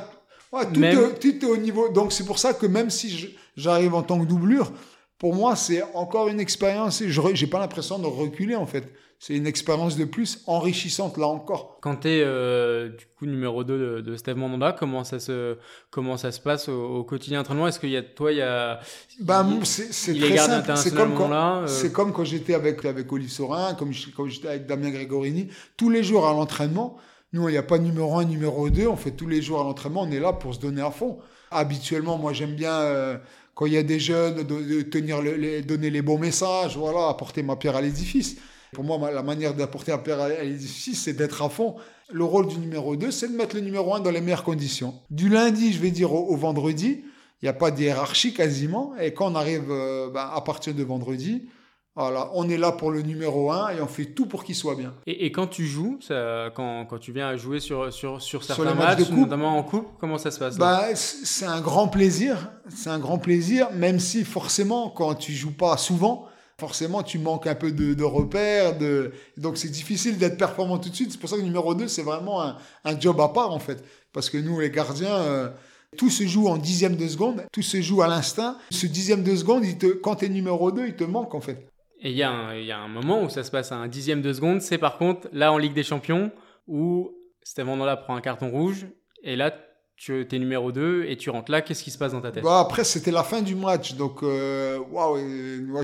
ouais, tout, même... est, tout est au niveau. Donc c'est pour ça que même si j'arrive en tant que doublure, pour moi c'est encore une expérience. Je j'ai pas l'impression de reculer en fait c'est une expérience de plus enrichissante là encore. Quand tu es euh, du coup numéro 2 de, de Steve Mandanda, comment ça se comment ça se passe au, au quotidien entraînement Est-ce qu'il y a toi il y a bah, c'est c'est très simple, c'est comme quand euh... c'est comme quand j'étais avec avec Olive Sorin, comme j'étais avec Damien Gregorini, tous les jours à l'entraînement. Nous, il n'y a pas numéro 1, numéro 2, on fait tous les jours à l'entraînement, on est là pour se donner à fond. Habituellement, moi j'aime bien euh, quand il y a des jeunes de, de tenir le, les, donner les bons messages, voilà, apporter ma pierre à l'édifice. Pour moi, la manière d'apporter un père à l'édifice, c'est d'être à fond. Le rôle du numéro 2, c'est de mettre le numéro 1 dans les meilleures conditions. Du lundi, je vais dire, au, au vendredi, il n'y a pas de hiérarchie quasiment. Et quand on arrive euh, ben, à partir de vendredi, voilà, on est là pour le numéro 1 et on fait tout pour qu'il soit bien. Et, et, quand tu joues, ça, quand, quand, tu viens à jouer sur, sur, sur certains sur matchs, matchs notamment en coupe, comment ça se passe bah, C'est un grand plaisir. C'est un grand plaisir, même si forcément, quand tu joues pas souvent, forcément, tu manques un peu de, repères. De... Donc, c'est difficile d'être performant tout de suite. C'est pour ça que numéro 2, c'est vraiment un, un, job à part, en fait. Parce que nous, les gardiens, euh, tout se joue en dixième de seconde. Tout se joue à l'instinct. Ce dixième de seconde, il te, quand tu es numéro 2, il te manque, en fait. Et il y, y, a un moment où ça se passe à un dixième de seconde. C'est par contre, là, en Ligue des Champions, où Steven là prend un carton rouge. Et là, tu es numéro 2 et tu rentres là, qu'est-ce qui se passe dans ta tête bah Après, c'était la fin du match, donc euh,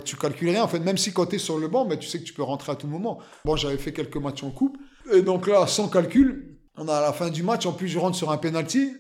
tu calcules rien. En fait, même si quand tu es sur le banc, bah, tu sais que tu peux rentrer à tout moment. Bon, j'avais fait quelques matchs en coupe, et donc là, sans calcul, on a à la fin du match, en plus, je rentre sur un penalty.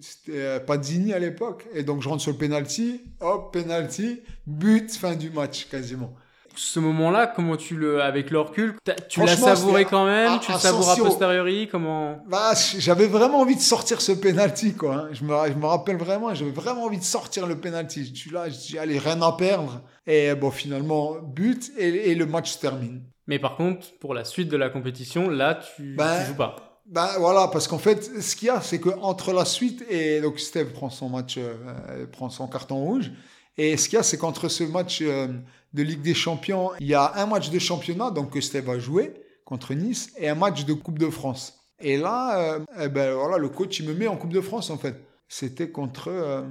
C'était euh, pas Zini à l'époque, et donc je rentre sur le penalty, hop, penalty, but, fin du match quasiment ce moment-là, comment tu le, avec le recul, tu l'as savouré quand même, tu le savoures a posteriori, comment? Bah, j'avais vraiment envie de sortir ce penalty, quoi. Hein. Je me, je me rappelle vraiment, j'avais vraiment envie de sortir le penalty. Je suis là, je dis allez, rien à perdre. Et bon, finalement, but et, et, le match se termine. Mais par contre, pour la suite de la compétition, là, tu, tu joues pas. Ben voilà, parce qu'en fait, ce qu'il y a, c'est que entre la suite et donc Steve prend son match, euh, prend son carton rouge. Et ce qu'il y a, c'est qu'entre ce match euh, de Ligue des Champions, il y a un match de championnat, donc que Steve a joué contre Nice, et un match de Coupe de France. Et là, euh, eh ben voilà, le coach il me met en Coupe de France en fait. C'était contre euh,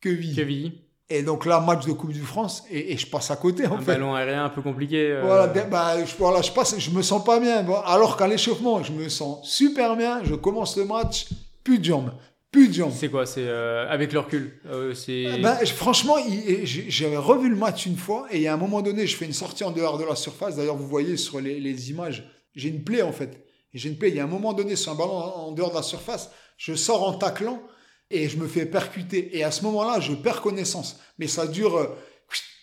Quevilly. Et donc là, match de Coupe de France, et, et je passe à côté en un fait. ballon aérien un peu compliqué. Euh... Voilà, bah, je, voilà, je passe, je me sens pas bien. Alors qu'à l'échauffement, je me sens super bien. Je commence le match, plus de jambes, plus de jambes. C'est quoi C'est euh, avec le recul euh, c'est... Ben, franchement, j'avais revu le match une fois et à un moment donné, je fais une sortie en dehors de la surface. D'ailleurs, vous voyez sur les, les images, j'ai une plaie en fait. J'ai une plaie. Il y a un moment donné, sur un ballon en dehors de la surface, je sors en taclant et je me fais percuter. Et à ce moment-là, je perds connaissance. Mais ça dure, euh,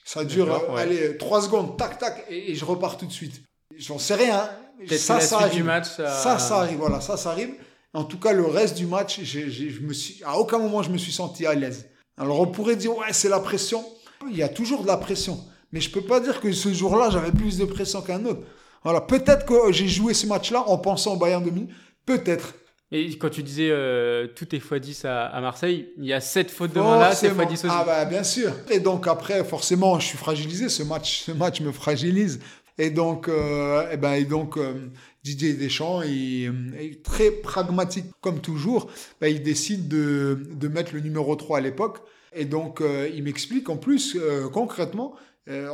ça dure, ouais. allez, trois secondes, tac, tac, et, et je repars tout de suite. J'en sais rien. Ça, ça arrive. Match, ça... ça, ça arrive. Voilà, ça, ça arrive. En tout cas, le reste du match, j je me suis, à aucun moment je me suis senti à l'aise. Alors on pourrait dire, ouais, c'est la pression. Il y a toujours de la pression. Mais je peux pas dire que ce jour-là, j'avais plus de pression qu'un autre. Voilà, peut-être que j'ai joué ce match-là en pensant au Bayern de Munich. Peut-être. Et quand tu disais euh, tout est x10 à, à, Marseille, il y a 7 fautes de main là, c'est x10 aussi. Ah bah bien sûr. Et donc après, forcément, je suis fragilisé. Ce match, ce match me fragilise. Et donc, euh, et ben, et donc euh, Didier Deschamps est, est, très pragmatique comme toujours. Ben, il décide de, de mettre le numéro 3 à l'époque. Et donc, euh, il m'explique en plus, euh, concrètement,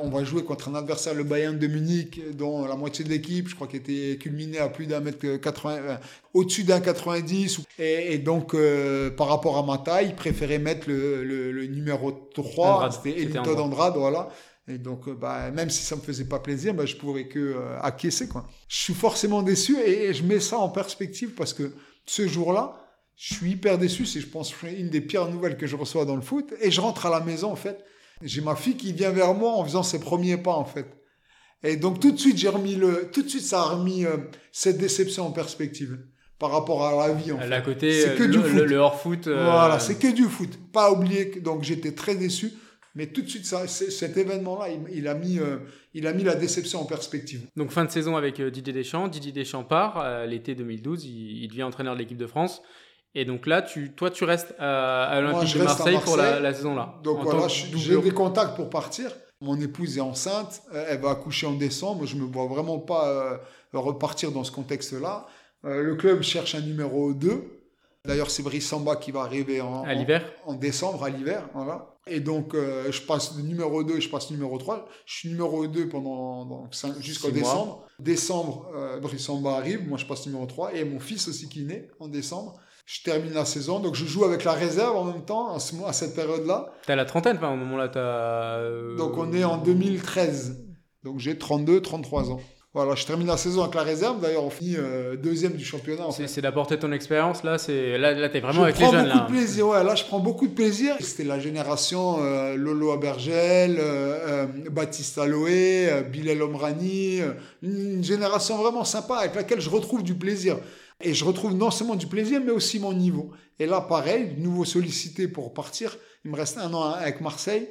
on va jouer contre un adversaire, le Bayern de Munich, dont la moitié de l'équipe, je crois, qui était culminé à plus d'un mètre 80, euh, au-dessus d'un 90. Et, et donc, euh, par rapport à ma taille, il préférait mettre le, le, le numéro 3, c'était Elito Andrade, voilà. Et donc, bah, même si ça me faisait pas plaisir, bah, je pourrais que euh, acquiescer, quoi. Je suis forcément déçu et, et, je mets ça en perspective parce que ce jour-là, je suis hyper déçu. C'est, je pense, une des pires nouvelles que je reçois dans le foot. Et je rentre à la maison, en fait. J'ai ma fille qui vient vers moi en faisant ses premiers pas, en fait. Et donc, tout de suite, j'ai remis le, tout de suite, ça a remis euh, cette déception en perspective. par rapport à la vie. En À fait. côté, C'est euh, que le, du le- foot. le hors-foot. euh, Voilà, c'est que du foot. Pas oublier que donc j'étais très déçu, mais tout de suite ça, cet événement-là, il, il a mis, euh, il a mis la déception en perspective. Donc fin de saison avec euh, Didier Deschamps. Didier Deschamps part euh, l'été 2012, il, il devient entraîneur de l'équipe de France. Et donc là, tu, toi, tu restes à, à l'Olympique de Marseille, pour la, Marseille. la saison là. Donc En voilà, j'ai des contacts pour partir. Mon épouse est enceinte, euh, elle va accoucher en décembre. Je me vois vraiment pas repartir dans ce contexte-là. Le club cherche un numéro 2. D'ailleurs, c'est Brice Samba qui va arriver en, à l'hiver. en décembre, à l'hiver. Voilà. Et donc, euh, je passe de numéro 2, je passe numéro 3. Je suis numéro 2 pendant, mois. décembre. Décembre, euh, Brice Samba arrive. Moi, je passe numéro 3. Et mon fils aussi qui est né en décembre. Je termine la saison. Donc, je joue avec la réserve en même temps, à, ce, à cette période-là. T'as la trentaine, enfin, au moment là, t'as. euh, Donc, on est en 2013. Donc, j'ai 32, 33 ans. Voilà, je termine la saison avec la réserve. D'ailleurs, on finit euh, deuxième du championnat. en C'est fait. c'est d'apporter ton expérience là. C'est là, là, t'es vraiment je avec les prends jeunes beaucoup là. de plaisir. Ouais, là, je prends beaucoup de plaisir. C'était la génération euh, Lolo Abergel, euh, Baptiste Aloé, Bilal Omrani. une génération vraiment sympa avec laquelle je retrouve du plaisir. Et je retrouve non seulement du plaisir, mais aussi mon niveau. Et là, pareil, de nouveau sollicité pour partir. Il me reste un an avec Marseille.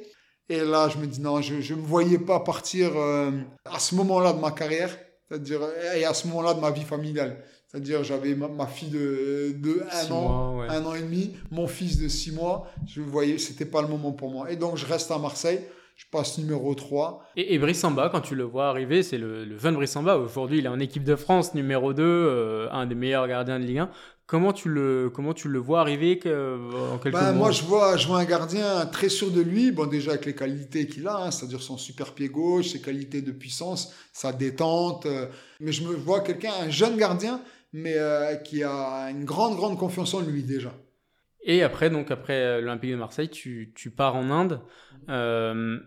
Et là, je me dis non, je ne me voyais pas partir euh, à ce moment-là de ma carrière, c'est-à-dire et à ce moment-là de ma vie familiale. C'est-à-dire, j'avais ma, ma fille de, de un Six an, mois, ouais. un an et demi, mon fils de six mois. Je voyais, c'était pas le moment pour moi. Et donc, je reste à Marseille. Je passe numéro 3. Et, et Brice Samba, quand tu le vois arriver, c'est le, le jeune Brice Samba. Aujourd'hui, il est en équipe de France, numéro 2, euh, un des meilleurs gardiens de Ligue 1. Comment tu le, comment tu le vois arriver que, en quelques Ben, mots? moi, je vois, je vois un gardien très sûr de lui. Bon, déjà avec les qualités qu'il a, hein, c'est-à-dire son super pied gauche, ses qualités de puissance, sa détente. euh, mais je me vois quelqu'un, un jeune gardien, mais euh, qui a une grande, grande confiance en lui déjà. Et après, donc après euh, l'Olympique de Marseille, tu, tu pars en Inde. Euh,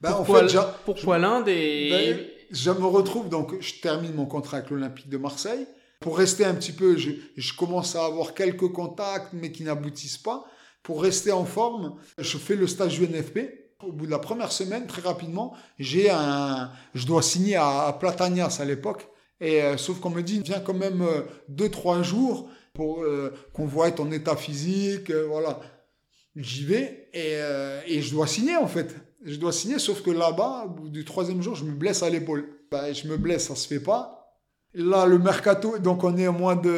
Ben, en pourquoi fait, j'a- pourquoi l'Inde et, Ben, je me retrouve, donc je termine mon contrat avec l'Olympique de Marseille. Pour rester un petit peu, je, je commence à avoir quelques contacts, mais qui n'aboutissent pas. Pour rester en forme, je fais le stage du NFP. Au bout de la première semaine, très rapidement, j'ai un, je dois signer à, Platanias à l'époque. Et euh, sauf qu'on me dit, viens quand même euh, deux trois jours pour euh, qu'on voit ton état physique, euh, voilà. J'y vais et, euh, et je dois signer en fait. Je dois signer, sauf que là-bas, au bout du troisième jour, je me blesse à l'épaule. Ben, je me blesse, ça se fait pas. Là, le mercato, donc on est au moins de,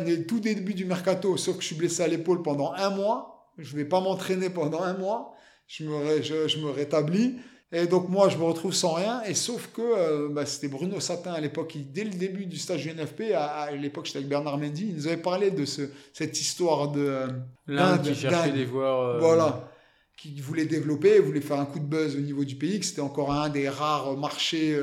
on est tout début du mercato, sauf que je suis blessé à l'épaule pendant un mois. Je vais pas m'entraîner pendant un mois. Je me, ré- je, je me rétablis. Et donc moi, je me retrouve sans rien. Et sauf que euh, bah, c'était Bruno Satin à l'époque, qui, dès le début du stage du NFP, à, à l'époque j'étais avec Bernard Mendy, il nous avait parlé de ce, cette histoire de euh, l'Inde qui cherchait des joueurs. euh, voilà, qui voulait développer, voulait faire un coup de buzz au niveau du pays, que c'était encore un des rares marchés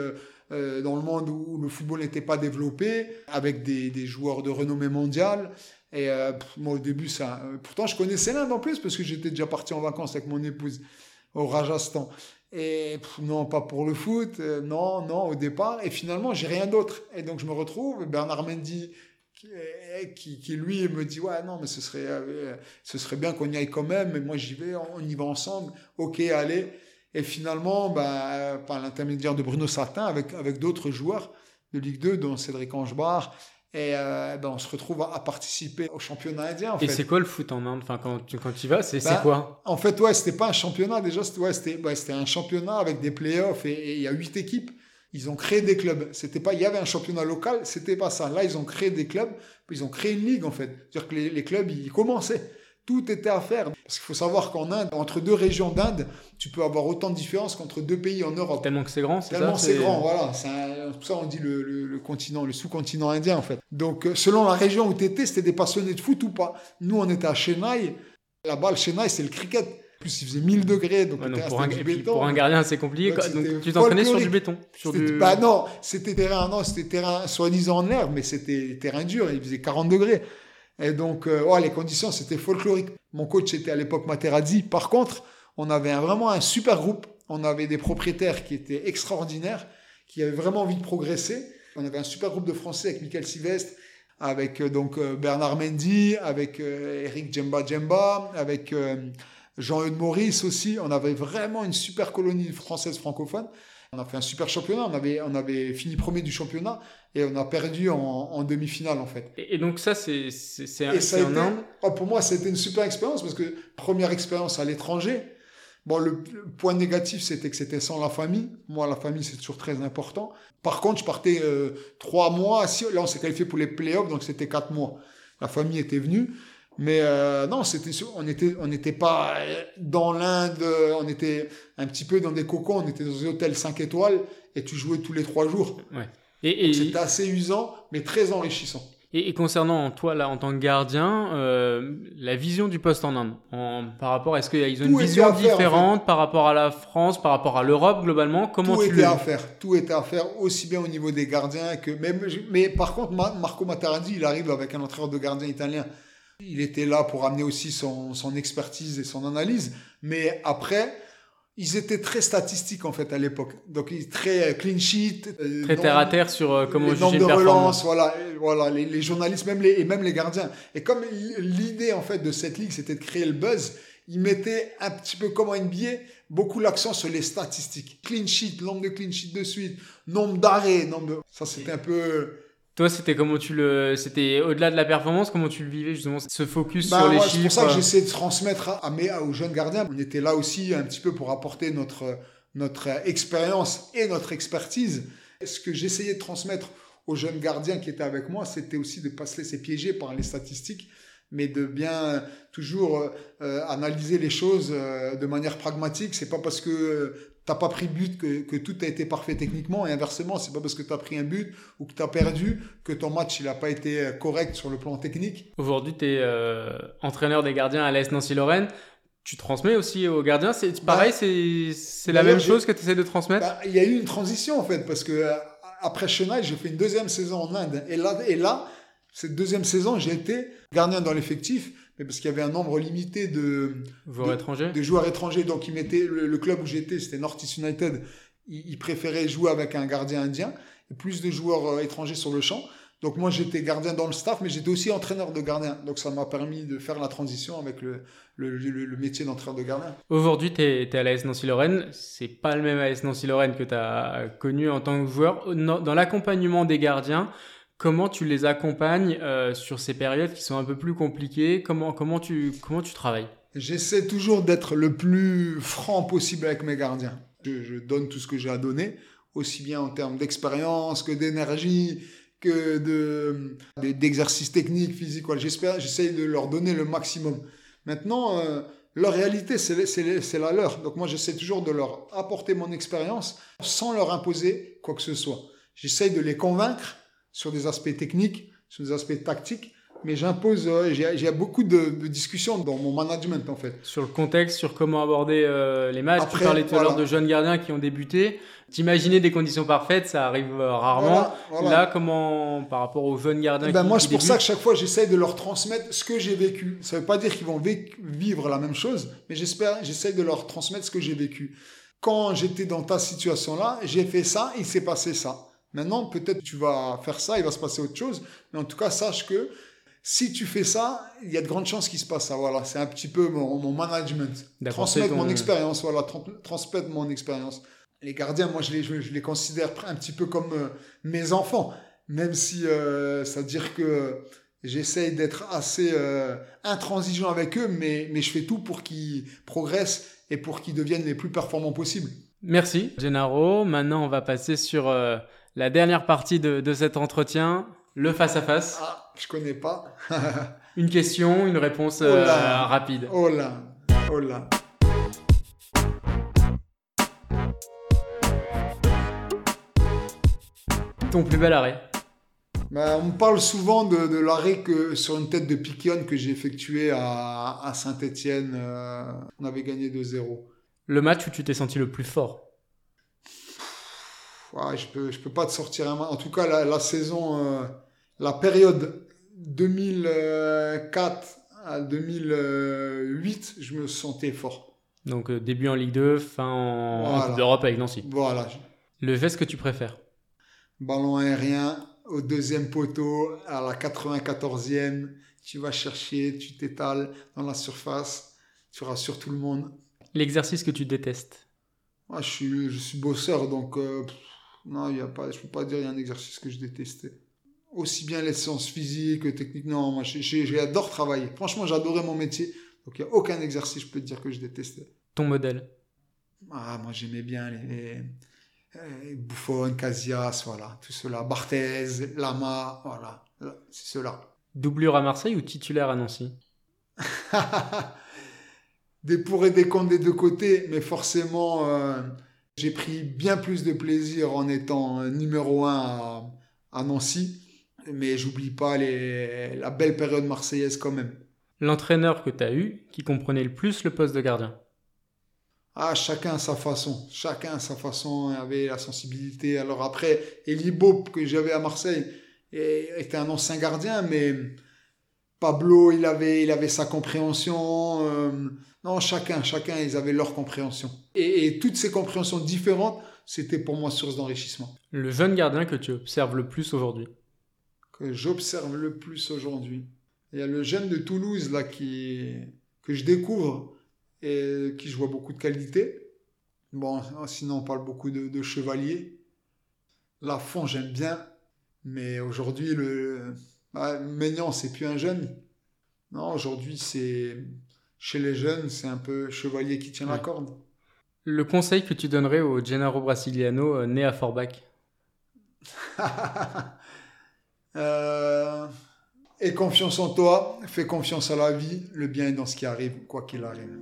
euh, dans le monde où le football n'était pas développé, avec des, joueurs de renommée mondiale. Et euh, moi, au début, ça. euh, pourtant, je connaissais l'Inde en plus, parce que j'étais déjà parti en vacances avec mon épouse au Rajasthan. Et non, pas pour le foot, non, non, au départ. Et finalement, j'ai rien d'autre. Et donc, je me retrouve, Bernard Mendy, qui, qui, lui me dit ouais non mais ce serait ce serait bien qu'on y aille quand même mais moi j'y vais on y va ensemble ok allez et finalement bah, par l'intermédiaire de Bruno Satin avec avec d'autres joueurs de Ligue 2 dont Cédric Angebar et euh, ben, on se retrouve à, à, participer au championnat indien en Et c'est quoi le foot en Inde? Enfin quand tu quand tu y vas c'est Bah, quoi? En fait ouais c'était pas un championnat déjà c'était ouais, ouais, un championnat avec des playoffs et et il y a huit équipes ils ont créé des clubs. C'était pas, il y avait un championnat local, c'était pas ça. Là, ils ont créé des clubs, ils ont créé une ligue en fait. C'est-à-dire que les, les clubs, ils commençaient. Tout était à faire. Parce qu'il faut savoir qu'en Inde, entre deux régions d'Inde, tu peux avoir autant de différences qu'entre deux pays en Europe. Tellement que c'est grand, c'est Tellement c'est grand, voilà. C'est un- pour ça on dit le, le- le continent, le sous-continent indien en fait. Donc euh, selon la région où tu étais, c'était des passionnés de foot ou pas? Nous on était à Chennai. Là-bas, le Chennai, c'est le cricket. En plus, il faisait 1000 degrés, donc Ouais, on donc pour, un, du béton. pour un gardien, c'est compliqué. Donc, tu t'entraînais sur du béton. Sur C'était- du... Bah non, c'était terrain, non, c'était terrain soi-disant en herbe, mais c'était terrain dur, il faisait 40 degrés. Et donc, euh, ouais, les conditions, c'était folklorique. Mon coach était à l'époque Materazzi. Par contre, on avait vraiment un super groupe. On avait des propriétaires qui étaient extraordinaires, qui avaient vraiment envie de progresser. On avait un super groupe de Français avec Michael Sivestre, avec euh, donc euh, Bernard Mendy, avec Eric Djemba Djemba, avec Jean-Eudes Maurice aussi. On avait vraiment une super colonie française francophone. On a fait un super championnat. On avait, on avait fini premier du championnat et on a perdu en, demi-finale en fait. Et, donc ça, c'est c'est en Inde. Oh, pour moi, c'était une super expérience parce que première expérience à l'étranger. Bon, le, point négatif, c'était que c'était sans la famille. Moi, la famille, c'est toujours très important. Par contre, je partais euh, trois mois. Si, là, on s'est qualifié pour les playoffs, donc c'était quatre mois. La famille était venue. Mais euh, non, c'était, on était, on n'était pas dans l'Inde, on était un petit peu dans des cocons, on était dans des hôtels 5 étoiles et tu jouais tous les trois jours. Ouais. Et, et... C'était assez usant, mais très enrichissant. Et, concernant toi, là, en tant que gardien, euh, la vision du poste en Inde, en, par rapport, est-ce qu'ils ont une vision différente par rapport à la France, par rapport à l'Europe globalement? Comment Tout tu était à faire. Tout était à faire, aussi bien au niveau des gardiens que même. Mais par contre, Marco Materazzi, il arrive avec un entraîneur de gardien italien. Il était là pour amener aussi son, son expertise et son analyse. Mais après, ils étaient très statistiques en fait à l'époque. Donc très clean sheet, euh, très terre à terre sur euh, comment juger de relance, voilà, voilà, les, les, journalistes même les et même les gardiens. Et comme l'idée en fait de cette ligue c'était de créer le buzz, ils mettaient un petit peu comme un NBA beaucoup l'accent sur les statistiques, clean sheet, nombre de clean sheet de suite, nombre d'arrêts, nombre de ça c'était un peu toi, c'était comment tu le, c'était au-delà de la performance, comment tu le vivais justement, ce focus bah, sur les chiffres. C'est pour ça que j'essaie de transmettre à mes, aux jeunes gardiens. On était là aussi un petit peu pour apporter notre notre expérience et notre expertise. Ce que j'essayais de transmettre aux jeunes gardiens qui étaient avec moi, c'était aussi de pas se laisser piéger par les statistiques, mais de bien toujours euh, analyser les choses euh, de manière pragmatique. C'est pas parce que t'as pas pris but que, que, tout a été parfait techniquement et inversement c'est pas parce que tu as pris un but ou que tu as perdu que ton match il a pas été euh, correct sur le plan technique. Aujourd'hui tu es euh, entraîneur des gardiens à l'AS Nancy Lorraine. Tu transmets aussi aux gardiens, c'est pareil, bah, c'est la même chose que tu essaies de transmettre? Bah, Il y a eu une transition en fait parce que euh, après Chenal, j'ai fait une deuxième saison en Inde et là et là cette deuxième saison, j'ai été gardien dans l'effectif mais parce qu'il y avait un nombre limité de joueurs étrangers. De joueurs étrangers. Donc, il mettait le, club où j'étais, c'était Northeast United. Il, préférait jouer avec un gardien indien et plus de joueurs euh, étrangers sur le champ. Donc, moi, j'étais gardien dans le staff, mais j'étais aussi entraîneur de gardien. Donc, ça m'a permis de faire la transition avec le, le, métier d'entraîneur de gardien. Aujourd'hui, tu es, à l'AS Nancy-Lorraine. C'est pas le même AS Nancy-Lorraine que tu as connu en tant que joueur. Dans l'accompagnement des gardiens, Comment tu les accompagnes euh, sur ces périodes qui sont un peu plus compliquées? Comment, comment, tu, comment tu travailles? J'essaie toujours d'être le plus franc possible avec mes gardiens. Je, donne tout ce que j'ai à donner, aussi bien en termes d'expérience que d'énergie, que de, d'exercice technique, physique. J'espère, j'essaie de leur donner le maximum. Maintenant, euh, leur réalité, c'est la leur. Donc moi, j'essaie toujours de leur apporter mon expérience sans leur imposer quoi que ce soit. J'essaie de les convaincre sur des aspects techniques, sur des aspects tactiques, mais j'impose, euh, j'ai beaucoup de, discussions dans mon management en fait. Sur le contexte, sur comment aborder euh, les matchs. tu parlais tout à l'heure de jeunes gardiens qui ont débuté. T'imaginer des conditions parfaites, ça arrive euh, rarement. Là, comment, par rapport aux jeunes gardiens eh ben Moi, c'est pour ça que chaque fois, j'essaie de leur transmettre ce que j'ai vécu. Ça ne veut pas dire qu'ils vont vivre la même chose, mais j'espère, j'essaie de leur transmettre ce que j'ai vécu. Quand j'étais dans ta situation-là, j'ai fait ça, il s'est passé ça. Maintenant, peut-être tu vas faire ça, il va se passer autre chose. Mais en tout cas, sache que si tu fais ça, il y a de grandes chances qu'il se passe ça. Voilà, c'est un petit peu mon, management. Transmettre mon expérience, voilà, transmettre mon expérience. Les gardiens, moi, je les, je, les considère un petit peu comme euh, mes enfants. Même si euh, ça veut dire que j'essaye d'être assez euh, intransigeant avec eux, mais, mais je fais tout pour qu'ils progressent et pour qu'ils deviennent les plus performants possibles. Merci, Gennaro. Maintenant, on va passer sur la dernière partie de, cet entretien, le face-à-face. Ah, je connais pas. une question, une réponse euh, rapide. Oh là, oh là. Ton plus bel arrêt bah, on parle souvent de, l'arrêt que sur une tête de Piquion que j'ai effectué à, Saint-Etienne. Euh, on avait gagné 2-0. Le match où tu t'es senti le plus fort je peux, je peux pas te sortir un En tout cas, la, saison, euh, la période 2004 à 2008, je me sentais fort. Donc euh, début en Ligue 2, fin en, Coupe d'Europe avec Nancy. Voilà. Le geste que tu préfères? Ballon aérien au deuxième poteau, à la 94e, tu vas chercher, tu t'étales dans la surface, tu rassures tout le monde. L'exercice que tu détestes? Moi, je suis, je suis bosseur, donc euh, non, il y a pas, je peux pas dire il y a un exercice que je détestais. Aussi bien les séances physiques que techniques, non, moi j'adore travailler. Franchement, j'adorais mon métier, donc il n'y a aucun exercice, je peux te dire que je détestais. Ton modèle? Ah, moi j'aimais bien les, les, les Buffon, Casillas, voilà, tout cela. Barthez, Lama, voilà, c'est cela. Doublure à Marseille ou titulaire à Nancy? Des pour et des contre des deux côtés, mais forcément, euh, j'ai pris bien plus de plaisir en étant euh, numéro un à, à Nancy, mais j'oublie pas les, la belle période marseillaise quand même. L'entraîneur que tu as eu qui comprenait le plus le poste de gardien? Ah, chacun à sa façon, chacun à sa façon avait la sensibilité. Alors après, Eli Bob que j'avais à Marseille était un ancien gardien, mais Pablo, il avait, il avait sa compréhension. euh, non, chacun, chacun, ils avaient leur compréhension. Et, et toutes ces compréhensions différentes, c'était pour moi source d'enrichissement. Le jeune gardien que tu observes le plus aujourd'hui Que j'observe le plus aujourd'hui. Il y a le jeune de Toulouse là qui que je découvre et qui je vois beaucoup de qualité. Bon, sinon on parle beaucoup de, de chevalier. Lafont, j'aime bien, mais aujourd'hui le bah, Maignan, c'est plus un jeune. Non, aujourd'hui c'est chez les jeunes, c'est un peu chevalier qui tient la corde. Le conseil que tu donnerais au Gennaro Brasiliano euh, né à Forbach Euh, aie confiance en toi, fais confiance à la vie, le bien est dans ce qui arrive, quoi qu'il arrive.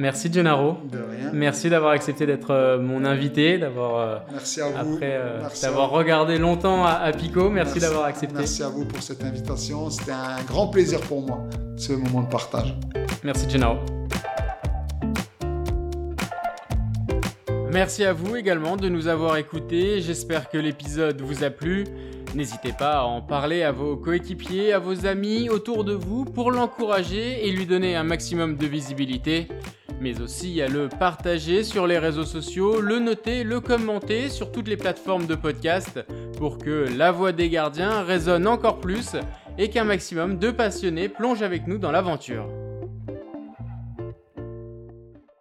Merci Gennaro. De rien. Merci d'avoir accepté d'être euh, mon invité, d'avoir euh, Merci à vous. après euh, Merci à d'avoir vous. regardé longtemps à, à Pico. Merci, d'avoir accepté. Merci à vous pour cette invitation. C'était un grand plaisir pour moi, ce moment de partage. Merci Gennaro. Merci à vous également de nous avoir écoutés. J'espère que l'épisode vous a plu. N'hésitez pas à en parler à vos coéquipiers, à vos amis autour de vous pour l'encourager et lui donner un maximum de visibilité. Mais aussi à le partager sur les réseaux sociaux, le noter, le commenter sur toutes les plateformes de podcast pour que la voix des gardiens résonne encore plus et qu'un maximum de passionnés plongent avec nous dans l'aventure.